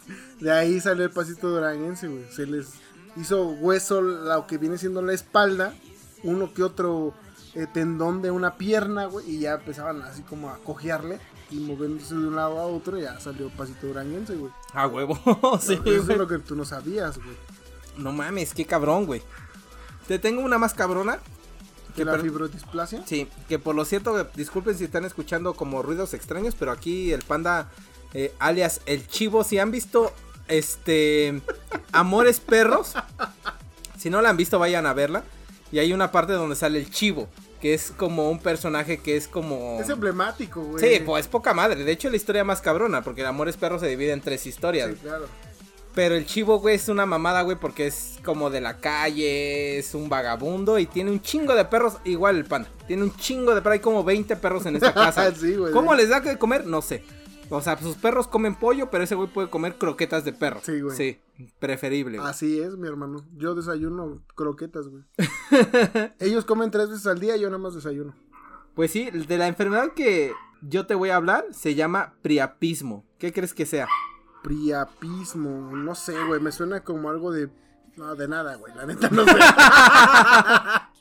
De ahí salió el pasito duranguense, güey. Se les hizo hueso lo que viene siendo la espalda, uno que otro eh, tendón de una pierna, güey, y ya empezaban así como a cojearle y moviéndose de un lado a otro, ya salió pasito duranguense, güey. A huevo. sí, Eso es lo que tú no sabías, güey. No mames, qué cabrón, güey. Te tengo una más cabrona. Que la per- fibrodisplasia. Sí, que por lo cierto, disculpen si están escuchando como ruidos extraños, pero aquí el panda, eh, alias el chivo, si han visto este Amores Perros, si no la han visto, vayan a verla. Y hay una parte donde sale el chivo, que es como un personaje que es como... Es emblemático, güey. Sí, pues poca madre. De hecho, la historia más cabrona, porque el Amores Perros se divide en tres historias. Sí, claro. Pero el chivo, güey, es una mamada, güey, porque es como de la calle, es un vagabundo y tiene un chingo de perros, igual el pan. Tiene un chingo de perros, hay como 20 perros en esta casa. Sí, güey. ¿Cómo les da que comer? No sé. O sea, sus perros comen pollo, pero ese güey puede comer croquetas de perro. Sí, güey. Sí, preferible. güey. Así es, mi hermano. Yo desayuno croquetas, güey. Ellos comen tres veces al día, yo nada más desayuno. Pues sí, de la enfermedad que yo te voy a hablar se llama priapismo. ¿Qué crees que sea? Priapismo, no sé, güey, me suena como algo de... No, de nada, güey, la neta no sé.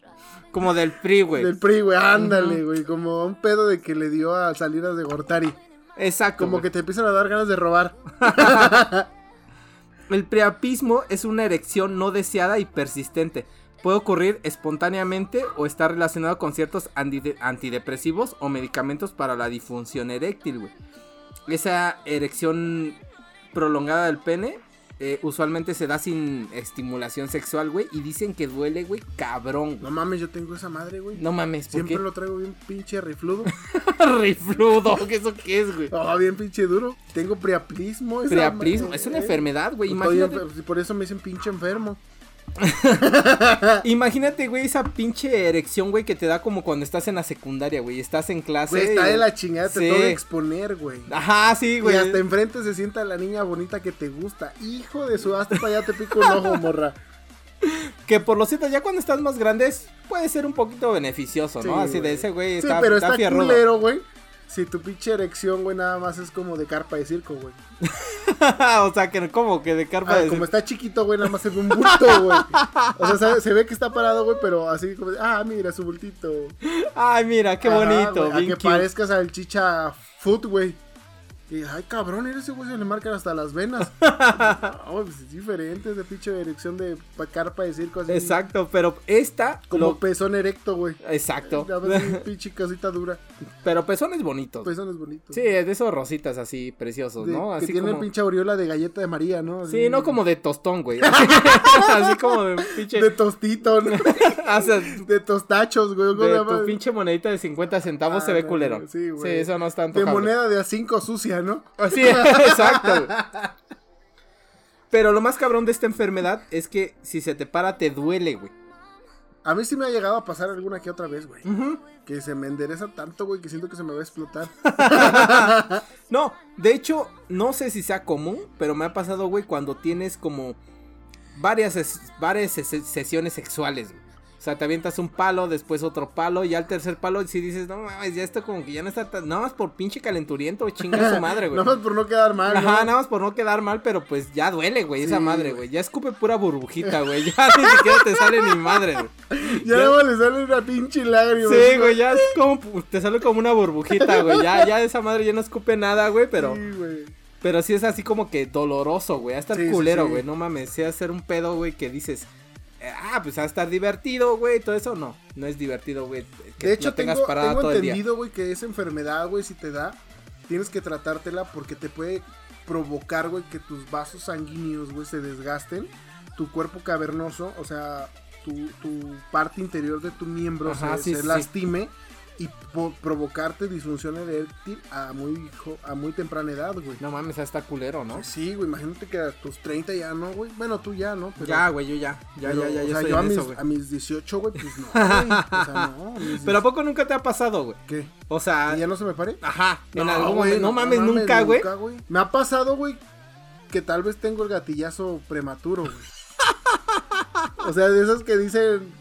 Como del PRI, güey. Del PRI, güey, ándale, güey, como un pedo de que le dio a Salinas de Gortari. Exacto. Como güey. que te empiezan a dar ganas de robar. El priapismo es una erección no deseada y persistente. Puede ocurrir espontáneamente o está relacionado con ciertos antidepresivos o medicamentos para la disfunción eréctil, güey. Esa erección prolongada del pene eh, usualmente se da sin estimulación sexual, güey. Y dicen que duele, güey, cabrón. No mames, yo tengo esa madre, güey. No mames, ¿por Siempre qué? lo traigo bien pinche rifludo. Rifludo, ¿qué eso qué es, güey? Oh, bien pinche duro. Tengo Priaplismo, madre, es una enfermedad, güey. Imagínate, Por eso me dicen pinche enfermo. imagínate, güey, esa pinche erección, güey, que te da como cuando estás en la secundaria, güey. Estás en clase. Güey, está y- de la chingada, te Sí. que exponer, güey. Ajá, sí, Y güey. hasta enfrente se sienta la niña bonita que te gusta. Hijo de su, hasta para allá te pico un ojo, morra. Que por lo cierto, ya cuando estás más grandes, puede ser un poquito beneficioso, ¿no? Sí, Así de ese güey Sí, está, pero está está culero, güey. Si tu pinche erección, güey, nada más es como de carpa de circo, güey. o sea, que como que de carpa Ah, de... como está chiquito, güey, nada más se ve un bulto, güey. O sea, se ve que está parado, güey, pero así como de, ah, mira su bultito. Ay, mira, qué Ajá, bonito, güey, a que cute. parezcas al chicha foot, güey. Y, ay, cabrón, ese güey se le marcan hasta las venas. no, pues es diferente ese pinche erección de pa- carpa de circo así. Exacto, pero esta... Como lo- pezón erecto, güey. Exacto. Ves, un pinche casita dura. pero pezones bonitos. Pezón es bonito. Sí, de esos rositas así preciosos, De- ¿no? que Así tiene como... pinche aureola de galleta de María, ¿no? Así- Sí, no como de tostón, güey. así como de pinche... De tostito, ¿no? o sea, de tostachos, güey. tu pinche monedita de 50 centavos Ah, se ve culero. Sí, Sí, güey. eso no es tanto. De moneda de a 5 sucia, ¿no? Así, exacto. Pero lo más cabrón de esta enfermedad es que si se te para te duele, güey. A mí sí me ha llegado a pasar alguna que otra vez, güey. Que se me endereza tanto, güey, que siento que se me va a explotar. No, de hecho, no sé si sea común, pero me ha pasado, güey, cuando tienes como varias, varias ses- sesiones sexuales, güey. O sea, te avientas un palo, después otro palo, y al tercer palo, si dices, no mames, ya esto como que ya no está tan. Nada más por pinche calenturiento, chinga su madre, güey. Nada más por no quedar mal, ¿no? Ajá, nada más por no quedar mal, pero pues ya duele, güey, esa madre, güey. Ya escupe pura burbujita, güey. Ya ni siquiera te sale ni madre, güey. Ya más le sale una pinche lágrima. Sí, güey, ya es como, te sale como una burbujita, güey. Ya, ya esa madre ya no escupe nada, güey, pero, Sí, güey. pero sí es así como que doloroso, güey. A estar Sí, sí, culero, sí. güey. No mames, sí hacer un pedo, güey, que dices, ah, pues a estar divertido, güey. Todo eso no, no es divertido, güey. Que De hecho, no tengas tengo, parada tengo todo entendido, güey, que esa enfermedad, güey, si te da, tienes que tratártela porque te puede provocar, güey, que tus vasos sanguíneos, güey, se desgasten, tu cuerpo cavernoso, o sea, tu, tu parte interior de tu miembro Ajá, se, sí, se sí. lastime y provocarte disfunción eréctil a muy, a muy temprana edad, güey. No mames, está culero, ¿no? Sí, güey, imagínate que a tus 30 ya no, güey. Bueno, tú ya, ¿no? Pero- Ya, güey, yo ya. Ya, pero, ya, ya, o ya sea, yo a mis, eso, güey. a mis 18, güey, pues no, güey. O sea, no. a mis Pero ¿a poco nunca te ha pasado, güey? ¿Qué? O sea, ¿Que ya no se me pare? ajá, en algún güey, momento. No mames, nunca, güey. Me ha pasado, güey, que tal vez tengo el gatillazo prematuro, güey. o sea, de esos que dicen.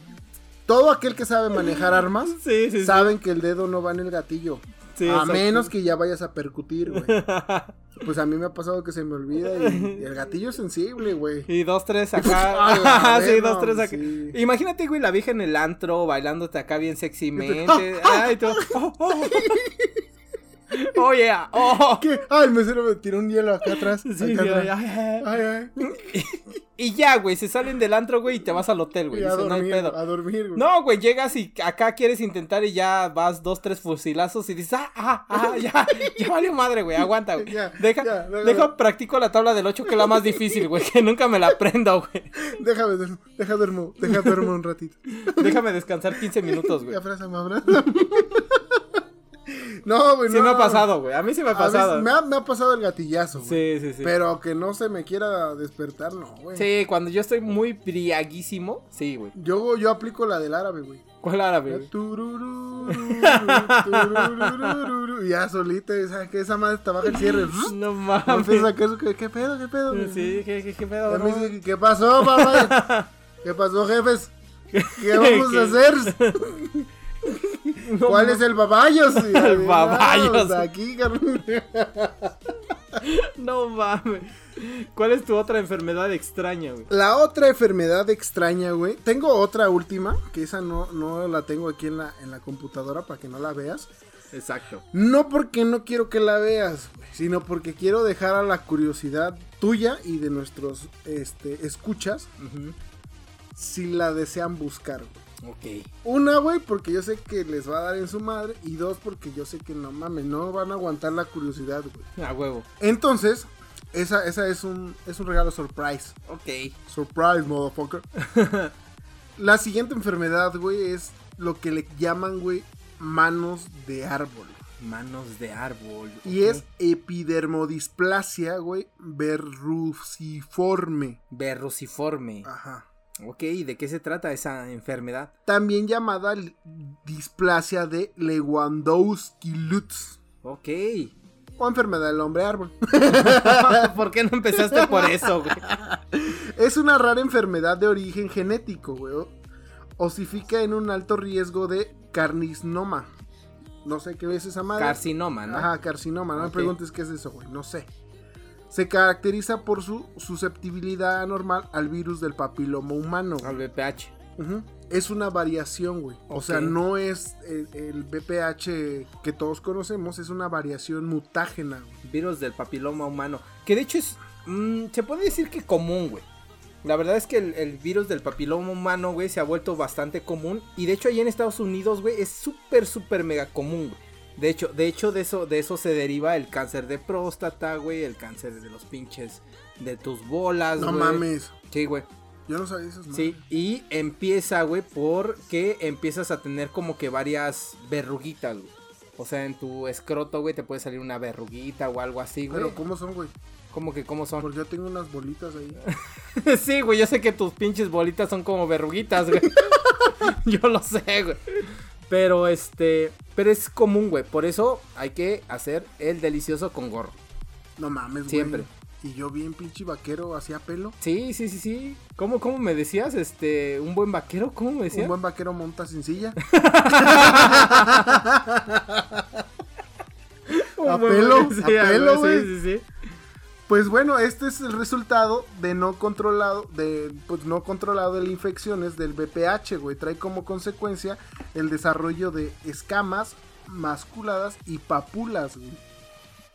Todo aquel que sabe manejar armas Sí, sí, sí. saben que el dedo no va en el gatillo. A menos que ya vayas a percutir, güey. Pues a mí me ha pasado que se me olvida y, y el gatillo es sensible, güey. Y dos, tres acá. sí, dos, tres acá. sí. Imagínate, güey, la vieja en el antro, bailándote acá bien sexymente. Ay, tú. Oh, oh. Oh, yeah. Oh. ¿Qué? Ah, el mesero me tiró un hielo acá atrás. Sí, acá atrás. ay, ay, ay. Y ya, güey, se salen del antro, güey, y te vas al hotel, güey. No hay pedo. a dormir, güey. No, güey, llegas y acá quieres intentar y ya vas dos, tres fusilazos y dices, ah, ah, ah, ya, ya valió madre, güey, aguanta, güey. Ya, Deja, ya, deja, practico la tabla del 8 que es la más difícil, güey, que nunca me la aprendo, güey. Déjame, duermo, deja duermo, deja duermo un ratito. Déjame descansar 15 minutos, güey. Abrázame, abrázame. No, güey, Sí no. me ha pasado, güey, a mí sí me ha pasado. me, ha, me ha pasado el gatillazo, güey. Sí, sí, sí. Pero que no se me quiera despertar, no, güey. Sí, cuando yo estoy muy briaguísimo, sí, güey. Yo, yo aplico la del árabe, güey. ¿Cuál árabe, turururu, Y ya solita, ¿sabes qué? Esa madre te baja el cierre. No mames. empiezas a sacar ¿qué, ¿Qué pedo, qué pedo? güey? Sí, ¿qué, qué, qué pedo, dice, ¿Qué pasó, papá? ¿Qué pasó, jefes? ¿Qué vamos a hacer? No ¿Cuál es el babayos? El babayos. Aquí. No mames. ¿Cuál es tu otra enfermedad extraña, güey? La otra enfermedad extraña, güey. Tengo otra última, que esa no, no la tengo aquí en la, en la computadora para que no la veas. Exacto. No porque no quiero que la veas, sino porque quiero dejar a la curiosidad tuya y de nuestros este, escuchas si la desean buscar, güey. Ok. Una, güey, porque yo sé que les va a dar en su madre. Y dos, porque yo sé que no mames, no van a aguantar la curiosidad, güey. A huevo. Entonces, esa, esa es un, es un regalo surprise. Ok. Surprise, motherfucker. la siguiente enfermedad, güey, es lo que le llaman, güey, manos de árbol. Manos de árbol. Y es epidermodisplasia, güey, verruciforme. Verruciforme. Ajá. Ok, ¿de qué se trata esa enfermedad? También llamada displasia de Lewandowski-Lutz. Ok. O enfermedad del hombre árbol. ¿Por qué no empezaste por eso, güey? Es una rara enfermedad de origen genético, güey. Osifica en un alto riesgo de carcinoma. No sé qué es esa madre. Carcinoma, ¿no? Ajá, carcinoma. No me Ok. preguntes qué es eso, güey. No sé. Se caracteriza por su susceptibilidad anormal al virus del papiloma humano. Al BPH. Ujú. Es una variación, güey. O sea, no es el, el BPH que todos conocemos, es una variación mutágena, güey. Virus del papiloma humano. Que de hecho es. mm, se puede decir que común, güey. La verdad es que el, el virus del papiloma humano, güey, se ha vuelto bastante común. Y de hecho, ahí en Estados Unidos, güey, es súper, súper mega común, güey. De hecho, de hecho, de eso, de eso se deriva el cáncer de próstata, güey. El cáncer de los pinches de tus bolas, No güey. mames. Sí, güey. Yo no sabía esas Sí, y empieza, güey, porque empiezas a tener como que varias verruguitas, güey. O sea, en tu escroto, güey, te puede salir una verruguita o algo así, güey. Pero, ¿cómo son, güey? ¿Cómo que cómo son? Porque yo tengo unas bolitas ahí. sí, güey, yo sé que tus pinches bolitas son como verruguitas, güey. yo lo sé, güey. Pero este, pero es común, güey. Por eso hay que hacer el delicioso con gorro. No mames, güey. Siempre. Y yo bien pinche vaquero, hacía pelo. Sí, sí, sí, sí. ¿Cómo, cómo me decías? Este, un buen vaquero, ¿cómo me decías? Un buen vaquero monta sin silla. Un a buen pelo, a güey. Sí, sí, sí. Pues bueno, este es el resultado de no controlado, de pues no controlado de las infecciones del BPH, güey. Trae como consecuencia el desarrollo de escamas masculadas y papulas, güey.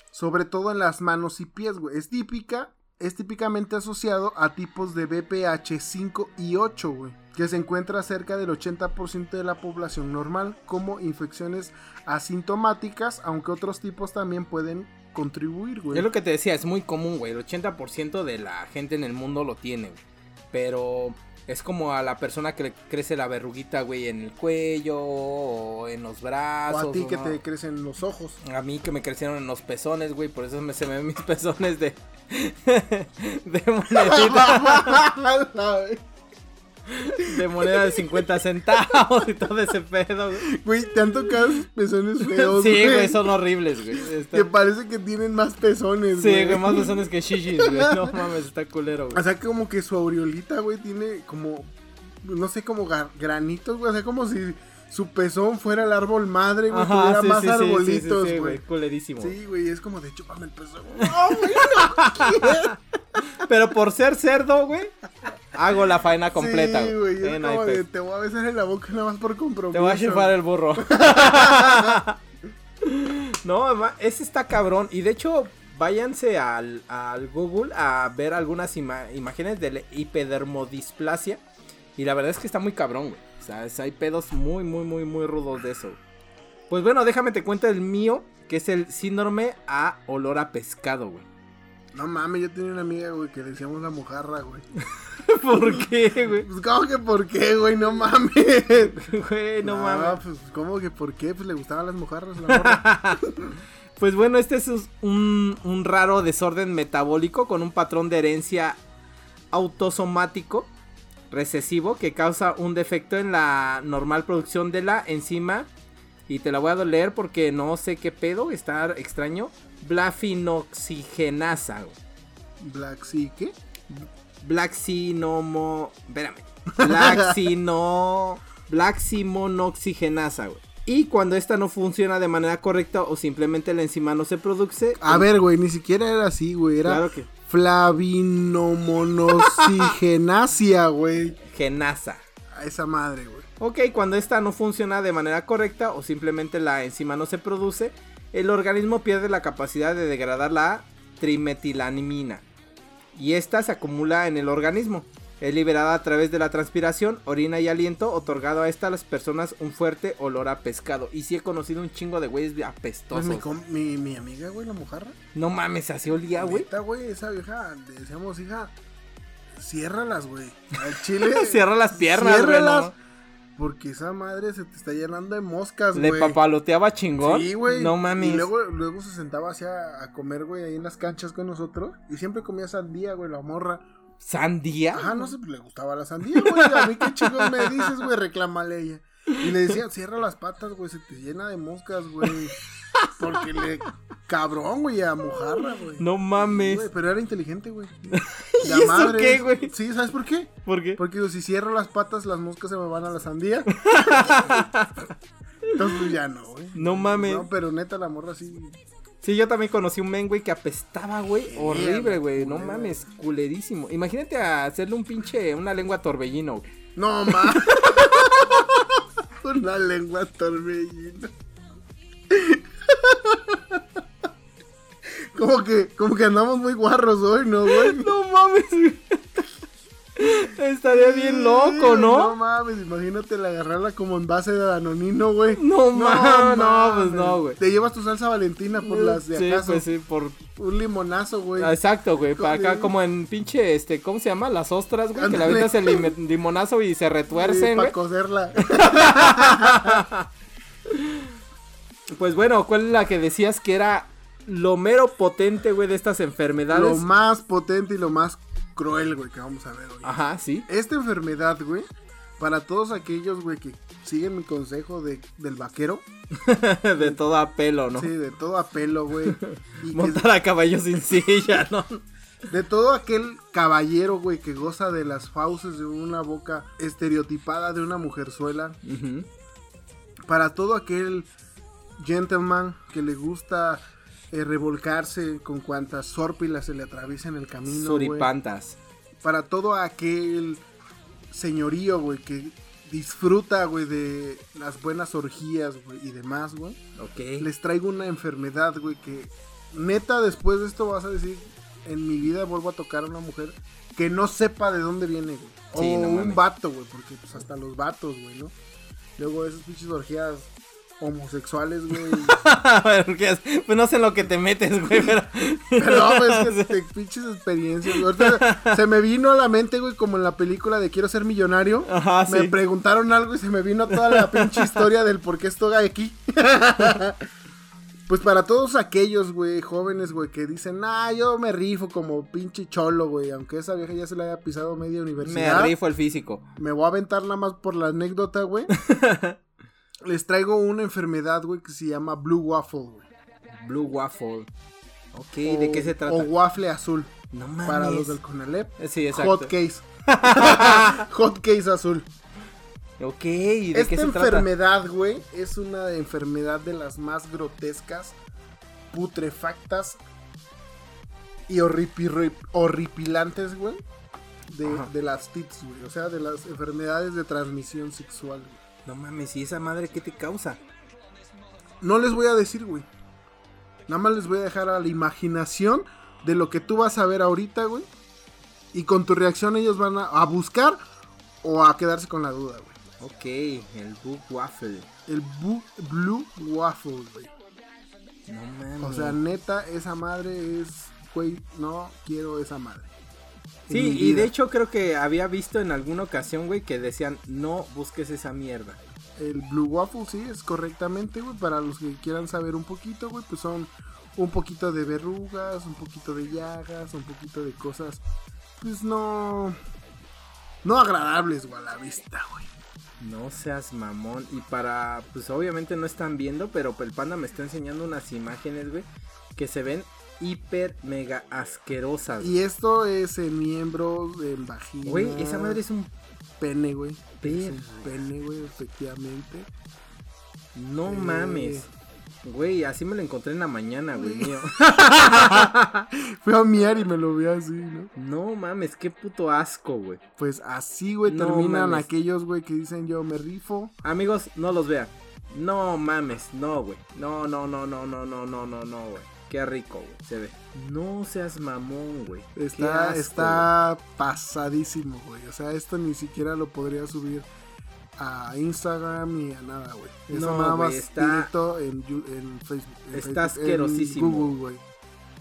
Sobre todo en las manos y pies, güey. Es típica, es típicamente asociado a tipos de BPH 5 y 8, güey. Que se encuentra cerca del 80% de la población normal como infecciones asintomáticas, aunque otros tipos también pueden contribuir, güey. Es lo que te decía, es muy común, güey. El 80% de la gente en el mundo lo tiene, güey. Pero es como a la persona que le crece la verruguita, güey, en el cuello o en los O brazos. a ti o que no. te crecen los ojos. A mí que me crecieron en los pezones, güey. Por eso me, se me ven mis pezones de. de monedita. de moneda de 50 centavos y todo ese pedo, güey. Güey, te han tocado esos pezones feos, Sí, güey, son horribles, güey. Está- Que parece que tienen más pezones, Sí, güey. güey, más pezones que shishis, güey. No mames, está culero, güey. O sea, como que su aureolita, güey, tiene como, no sé, como granitos, güey. O sea, como si su pezón fuera el árbol madre, güey. Tuviera sí, más sí, sí, sí, arbolitos, sí, sí, güey. Culerísimo. Sí, güey, es como de chúpame el pezón. No, güey, no. Pero por ser cerdo, güey, hago la faena completa. Sí, güey, como de, te voy a besar en la boca nada más por compromiso. Te voy a chifar el burro. no, ese está cabrón. Y de hecho, váyanse al, al Google a ver algunas ima- imágenes de la hipodermodisplasia. Y la verdad es que está muy cabrón, güey. O sea, es- hay pedos muy, muy, muy, muy rudos de eso. güey. Pues bueno, déjame te cuento el mío, que es el síndrome a olor a pescado, güey. No mames, yo tenía una amiga, güey, que le decíamos la mojarra, güey. ¿Por qué, güey? Pues, ¿cómo que por qué, güey? No mames. Güey, no Ah, mames. pues, ¿cómo que por qué? Pues le gustaban las mojarras la morra. Pues bueno, este es un, un raro desorden metabólico con un patrón de herencia autosomático recesivo que causa un defecto en la normal producción de la enzima. Y te la voy a leer porque no sé qué pedo, está extraño. Blafinoxigenasa. Sea, ¿qué? Blaxinomo. Espérame. Blaxino. Blaximonoxigenasa, güey. Y cuando esta no funciona de manera correcta o simplemente la enzima no se produce. A ver, güey, ni siquiera era así, güey. Era Claro que. flavinomonoxigenasia, güey. Genasa. A esa madre, güey. Ok, cuando esta no funciona de manera correcta o simplemente la enzima no se produce, el organismo pierde la capacidad de degradar la trimetilamina y esta se acumula en el organismo. Es liberada a través de la transpiración, orina y aliento, otorgado a estas las personas un fuerte olor a pescado. Y sí he conocido un chingo de güeyes Pues apestosos. mi, com- mi, mi amiga, güey, la mojarra. No mames, así olía, güey. Güey, esa vieja, le decíamos, hija, ciérralas, güey. Al chile. Cierra las piernas, güey. ciérralas, ¿no? Porque esa madre se te está llenando de moscas, Le güey. papaloteaba chingón. Sí, güey. No mames. Y luego, luego se sentaba así a, comer, güey, ahí en las canchas con nosotros. Y siempre comía sandía, güey, la morra. ¿Sandía? Ajá, no sé, le gustaba la sandía, güey. A mí qué chingón me dices, güey, reclámale ella. Y le decía, cierra las patas, güey, se te llena de moscas, güey. Porque le. Cabrón, güey, a mojarra, güey. No mames. Güey, pero era inteligente, güey. ¿Y La eso madre. qué, güey? Sí, ¿sabes por qué? ¿Por qué? Porque digo, si cierro las patas, las moscas se me van a la sandía. Entonces, pues ya no, güey. No mames. No, pero neta, la morra sí. Sí, yo también conocí un men, güey, que apestaba, güey. Horrible, güey. No mames, culerísimo. Imagínate hacerle un pinche, una lengua torbellino, güey. No, ma. Una lengua torbellino. como que, como que andamos muy guarros hoy, ¿no, güey? No mames. Estaría bien loco, No ¿no? mames, imagínate la agarrarla como en base de danonino, güey. No, ma- no, mames. pues no, güey. Te llevas tu salsa valentina por las de sí, acaso. pues sí, por... Un limonazo, güey. Exacto, güey. Para acá, como en pinche, este, ¿cómo se llama? Las ostras, güey. Que le aventas el limonazo y se retuercen, para güey. coserla. Pues bueno, ¿cuál es la que decías que era lo mero potente, güey, de estas lo enfermedades? más potente y lo más cruel, güey, que vamos a ver hoy. Ajá, sí. Esta enfermedad, güey, para todos aquellos, güey, que siguen mi consejo de, del vaquero, de todo a pelo, ¿no? sí, de todo a pelo, güey, y que- Montar a caballo sin silla, ¿no? de todo aquel caballero, güey, que goza de las fauces de una boca estereotipada de una mujerzuela, Ujú. para todo aquel gentleman que le gusta eh, revolcarse con cuantas sórpilas se le atraviesa en el camino. Suripantas. para todo aquel señorío, güey, que disfruta, güey, de las buenas orgías, güey, y demás, güey. Ok. Les traigo una enfermedad, güey, que neta después de esto vas a decir, en mi vida vuelvo a tocar a una mujer que no sepa de dónde viene, güey. Sí, o no un vato, güey, porque pues hasta los vatos, güey, ¿no? Luego esas pinches orgías homosexuales, güey. Es- pues no sé en lo que te metes, güey, pero... Pero pues que te pinches experiencias. güey. Ahorita se me vino a la mente, güey, como en la película de Quiero ser millonario. Ajá, Me sí. preguntaron algo y se me vino toda la pinche historia del por qué estoy aquí. pues para todos aquellos, güey, jóvenes, güey, que dicen, ah, yo me rifo como pinche cholo, güey, aunque esa vieja ya se la haya pisado media Me universidad. rifo el físico. Me voy a aventar nada más por la anécdota, güey. Les traigo una enfermedad, güey, que se llama Blue Waffle, güey. Blue Waffle. Ok, ¿de qué se trata? O waffle azul. no mames. Para los del Conalep. Sí, exacto. Hot case. Hot case azul. Ok, ¿y de Esta qué se trata? enfermedad, güey, es una enfermedad de las más grotescas, putrefactas y horripi- horripilantes, güey. De, de las TITS, güey. O sea, de las enfermedades de transmisión sexual, güey. No mames, ¿y esa madre qué te causa? No les voy a decir, güey. Nada más les voy a dejar a la imaginación de lo que tú vas a ver ahorita, güey. Y con tu reacción ellos van a, a buscar o a quedarse con la duda, güey. Ok, el Blue Waffle. El bu- Blue Waffle, güey. No mames. O sea, neta, esa madre es, güey, no quiero esa madre. Sí, y de hecho creo que había visto en alguna ocasión, güey, que decían, no busques esa mierda. El Blue Waffle, sí, es correctamente, güey. Para los que quieran saber un poquito, güey, pues son un poquito de verrugas, un poquito de llagas, un poquito de cosas, pues no. No agradables, güey, a la vista, güey. No seas mamón. Y para, pues obviamente no están viendo, pero el panda me está enseñando unas imágenes, güey, que se ven hiper mega asquerosas. Y esto es en miembros, en vagina. Güey, esa madre es un pene, güey. Es un pene, güey, efectivamente. No Eh, mames. Güey, así me lo encontré en la mañana, güey, mío. Fui a miar y me lo vi así, ¿no? No mames, qué puto asco, güey. Pues así, güey, No terminan mames. aquellos, güey, que dicen yo me rifo. Amigos, no los vean. No mames, no, güey. No, no, no, no, no, no, no, no, no, güey. Qué rico, güey, se ve. No seas mamón, güey. Está, asco, está pasadísimo, güey. O sea, esto ni siquiera lo podría subir a Instagram ni a nada, güey. Eso No, nada güey, más está- directo en, Facebook. en Está Facebook, en asquerosísimo. Google, güey.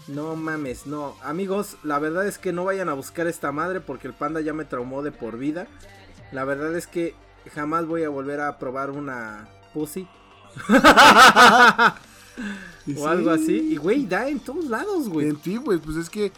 No mames, no. Amigos, la verdad es que no vayan a buscar esta madre porque el panda ya me traumó de por vida. La verdad es que jamás voy a volver a probar una pussy O algo sí, así. Y güey, da en todos lados, güey. En ti, güey, pues es que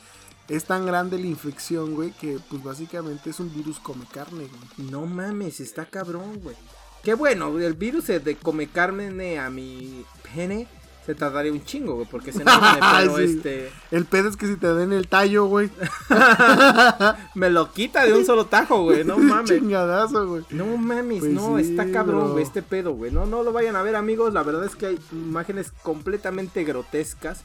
es tan grande la infección, güey, que pues básicamente es un virus come carne, güey. No mames, está cabrón, güey. Qué bueno, el virus de come carne a mi pene se tardaría un chingo, güey, porque se no me pero Sí. este El pedo es que si te den el tallo, güey. me lo quita de un solo tajo, güey, no mames. Chingadazo, güey. No mames, Pues no, sí, está cabrón, güey, este pedo, güey. No, no lo vayan a ver, amigos. La verdad es que hay imágenes completamente grotescas.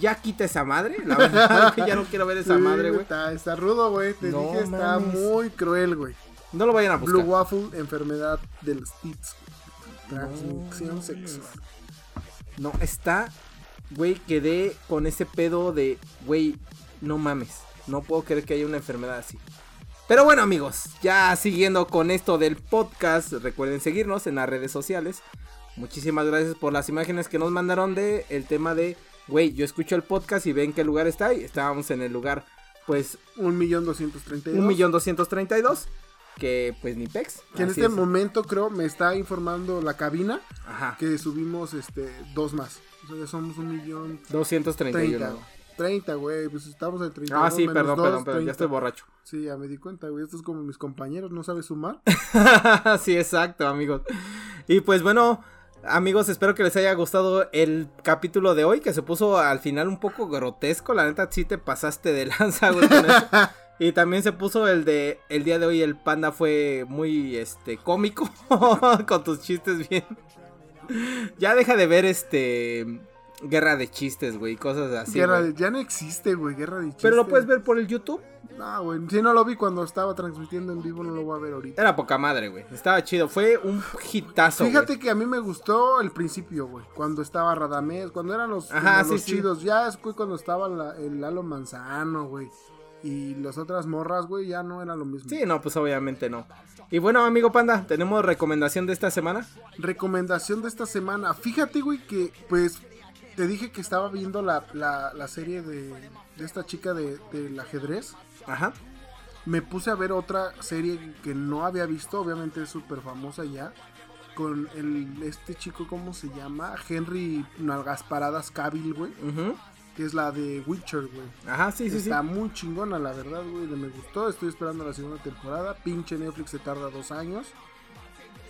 Ya quita esa madre, la verdad que ya no quiero ver esa Sí, madre, güey. Está, está rudo, güey. Te No dije, está muy cruel, güey. No lo vayan a buscar. Blue Waffle, enfermedad de los tits. güey. Transmisión No sexual. No, está, güey, quedé con ese pedo de, güey, no mames. No puedo creer que haya una enfermedad así. Pero bueno amigos, ya siguiendo con esto del podcast, recuerden seguirnos en las redes sociales. Muchísimas gracias por las imágenes que nos mandaron de el tema de, güey, yo escucho el podcast y ven qué lugar está y estábamos en el lugar pues 1.232. 1.232. Que pues ni pex. Que en este es. momento creo me está informando la cabina Ajá. que subimos este dos más. O sea, ya somos un millón 231. treinta. güey. 30, güey, pues estamos en 30. Ah, sí, perdón, perdón, perdón, ya estoy borracho. Sí, ya me di cuenta, güey. Esto es como mis compañeros, no sabes sumar. sí, exacto, amigos. Y pues bueno, amigos, espero que les haya gustado el capítulo de hoy, que se puso al final un poco grotesco. La neta, sí te pasaste de lanza, güey, con eso. Y también se puso el de el día de hoy el panda fue muy este cómico con tus chistes bien. Ya deja de ver este guerra de chistes, güey, cosas así. guerra de- ya no existe, güey, guerra de Pero lo chistes. puedes ver por el YouTube. No, güey, si no lo vi cuando estaba transmitiendo en vivo, no lo voy a ver ahorita. Era poca madre, güey. Estaba chido, fue un hitazo. Fíjate que a mí me gustó el principio, güey. Cuando estaba Radamés, cuando eran los, Ajá, los sí, chidos. Ya después cuando estaba la- el Lalo Manzano, güey. Y las otras morras, güey, ya no era lo mismo. Sí, no, pues obviamente no. Y bueno, amigo Panda, tenemos recomendación de esta semana. Recomendación de esta semana. Fíjate, güey, que pues te dije que estaba viendo la, la, la serie de, de esta chica de, del ajedrez. Ajá. Me puse a ver otra serie que no había visto, obviamente es súper famosa ya. Con el, este chico, ¿cómo se llama? Henry Nalgas Paradas Cavill, güey. ujú. Que es la de Witcher, güey. Ajá, sí, sí, sí. Está muy chingona, la verdad, güey. Me gustó. Estoy esperando la segunda temporada. Pinche Netflix se tarda dos años.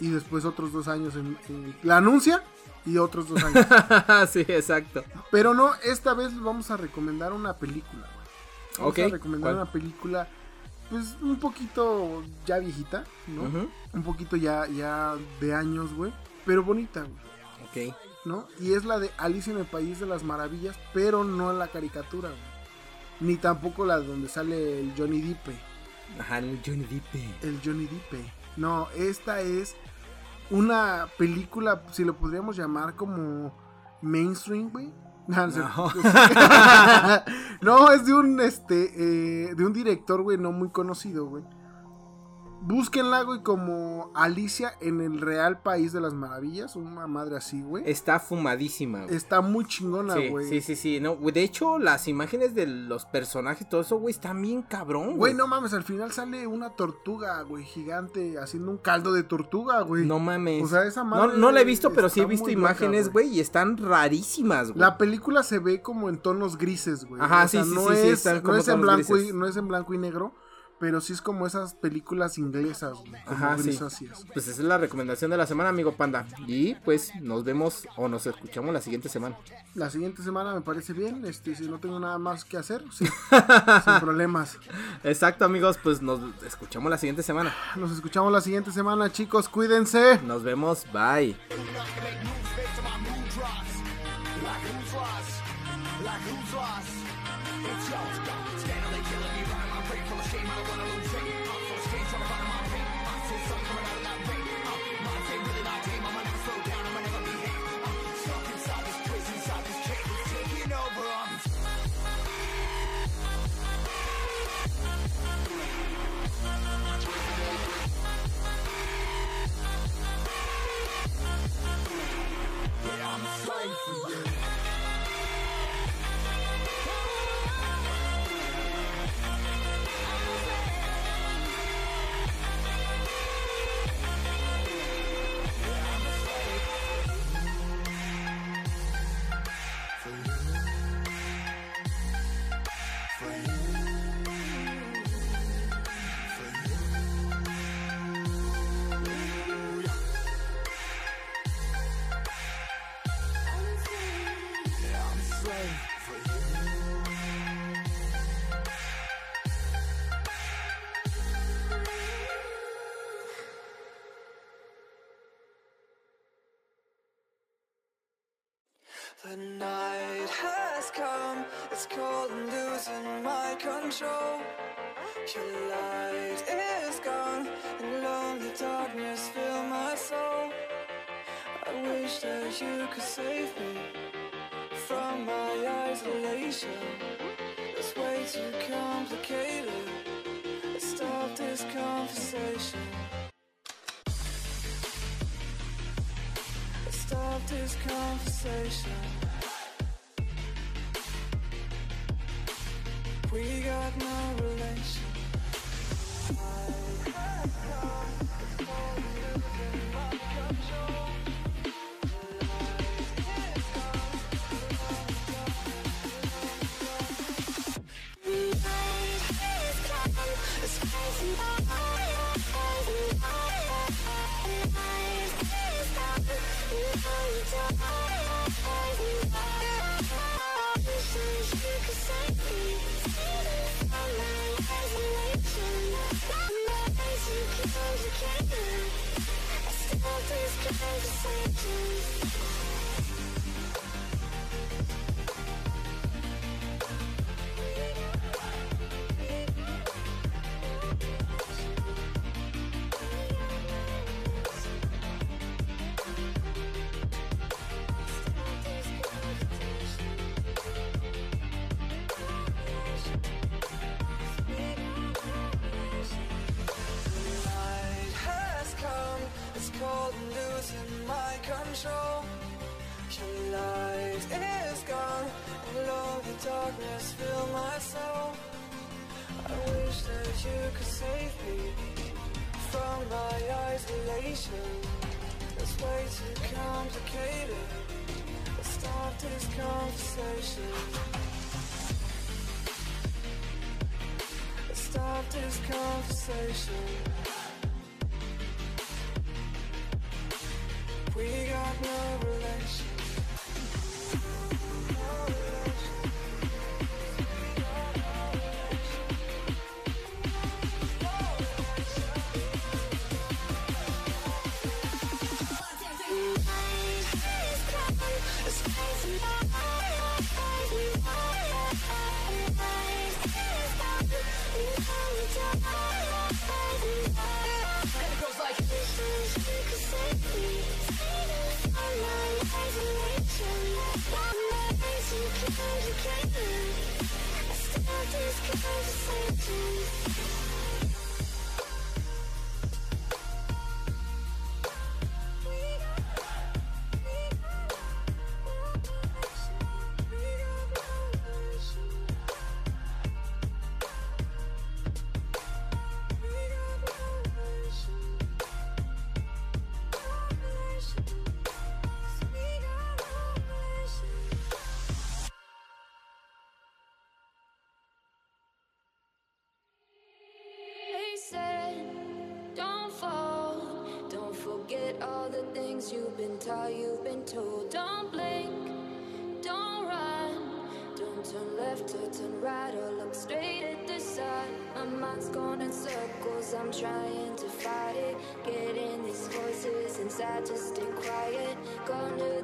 Y después otros dos años en, en- La anuncia y otros dos años. sí, exacto. Pero no, esta vez vamos a recomendar una película, güey. Vamos a recomendar ¿cuál? una película, pues un poquito ya viejita, ¿no? Ujú. Un poquito ya, ya de años, güey. Pero bonita, güey. Ok. ¿No? Y es la de Alicia en el País de las Maravillas, pero no la caricatura, güey. Ni tampoco la donde sale el Johnny Depp. Ajá, el Johnny Depp. El Johnny Depp. No, esta es una película, si lo podríamos llamar como mainstream, güey. No, es de un este eh, de un director, güey, no muy conocido, güey. Búsquenla, güey, como Alicia en el Real País de las Maravillas, una madre así, güey. Está fumadísima. güey. Está muy chingona, Sí, güey. sí, sí, sí. No, de hecho, las imágenes de los personajes, todo eso, güey, están bien cabrón, güey. Güey, no mames, al final sale una tortuga, güey, gigante, haciendo un caldo de tortuga, güey. No mames. O sea, esa madre no la he visto, pero sí he visto muy loca, imágenes, güey, y están rarísimas, güey. La película se ve como en tonos grises, güey. Ajá, O sea, sí, sí, no sí, sí, es, están no como es en tonos blanco y, grises. no es en blanco y negro, pero sí es como esas películas inglesas, como Ajá. Sí. Pues esa es la recomendación de la semana, amigo Panda. Y pues nos vemos o nos escuchamos la siguiente semana. La siguiente semana me parece bien, este, si no tengo nada más que hacer, sin problemas. Exacto, amigos, pues nos escuchamos la siguiente semana. Nos escuchamos la siguiente semana, chicos, cuídense. Nos vemos, bye. Like who's lost? Like who's lost? you could save me from my isolation. It's way too complicated. Stop this conversation. Stop this conversation. darkness fill my soul. I wish that you could save me From my isolation. It's way too complicated Let's stop this conversation. Let's stop this conversation. Trying to fight it. Getting these voices inside to stay quiet. Going to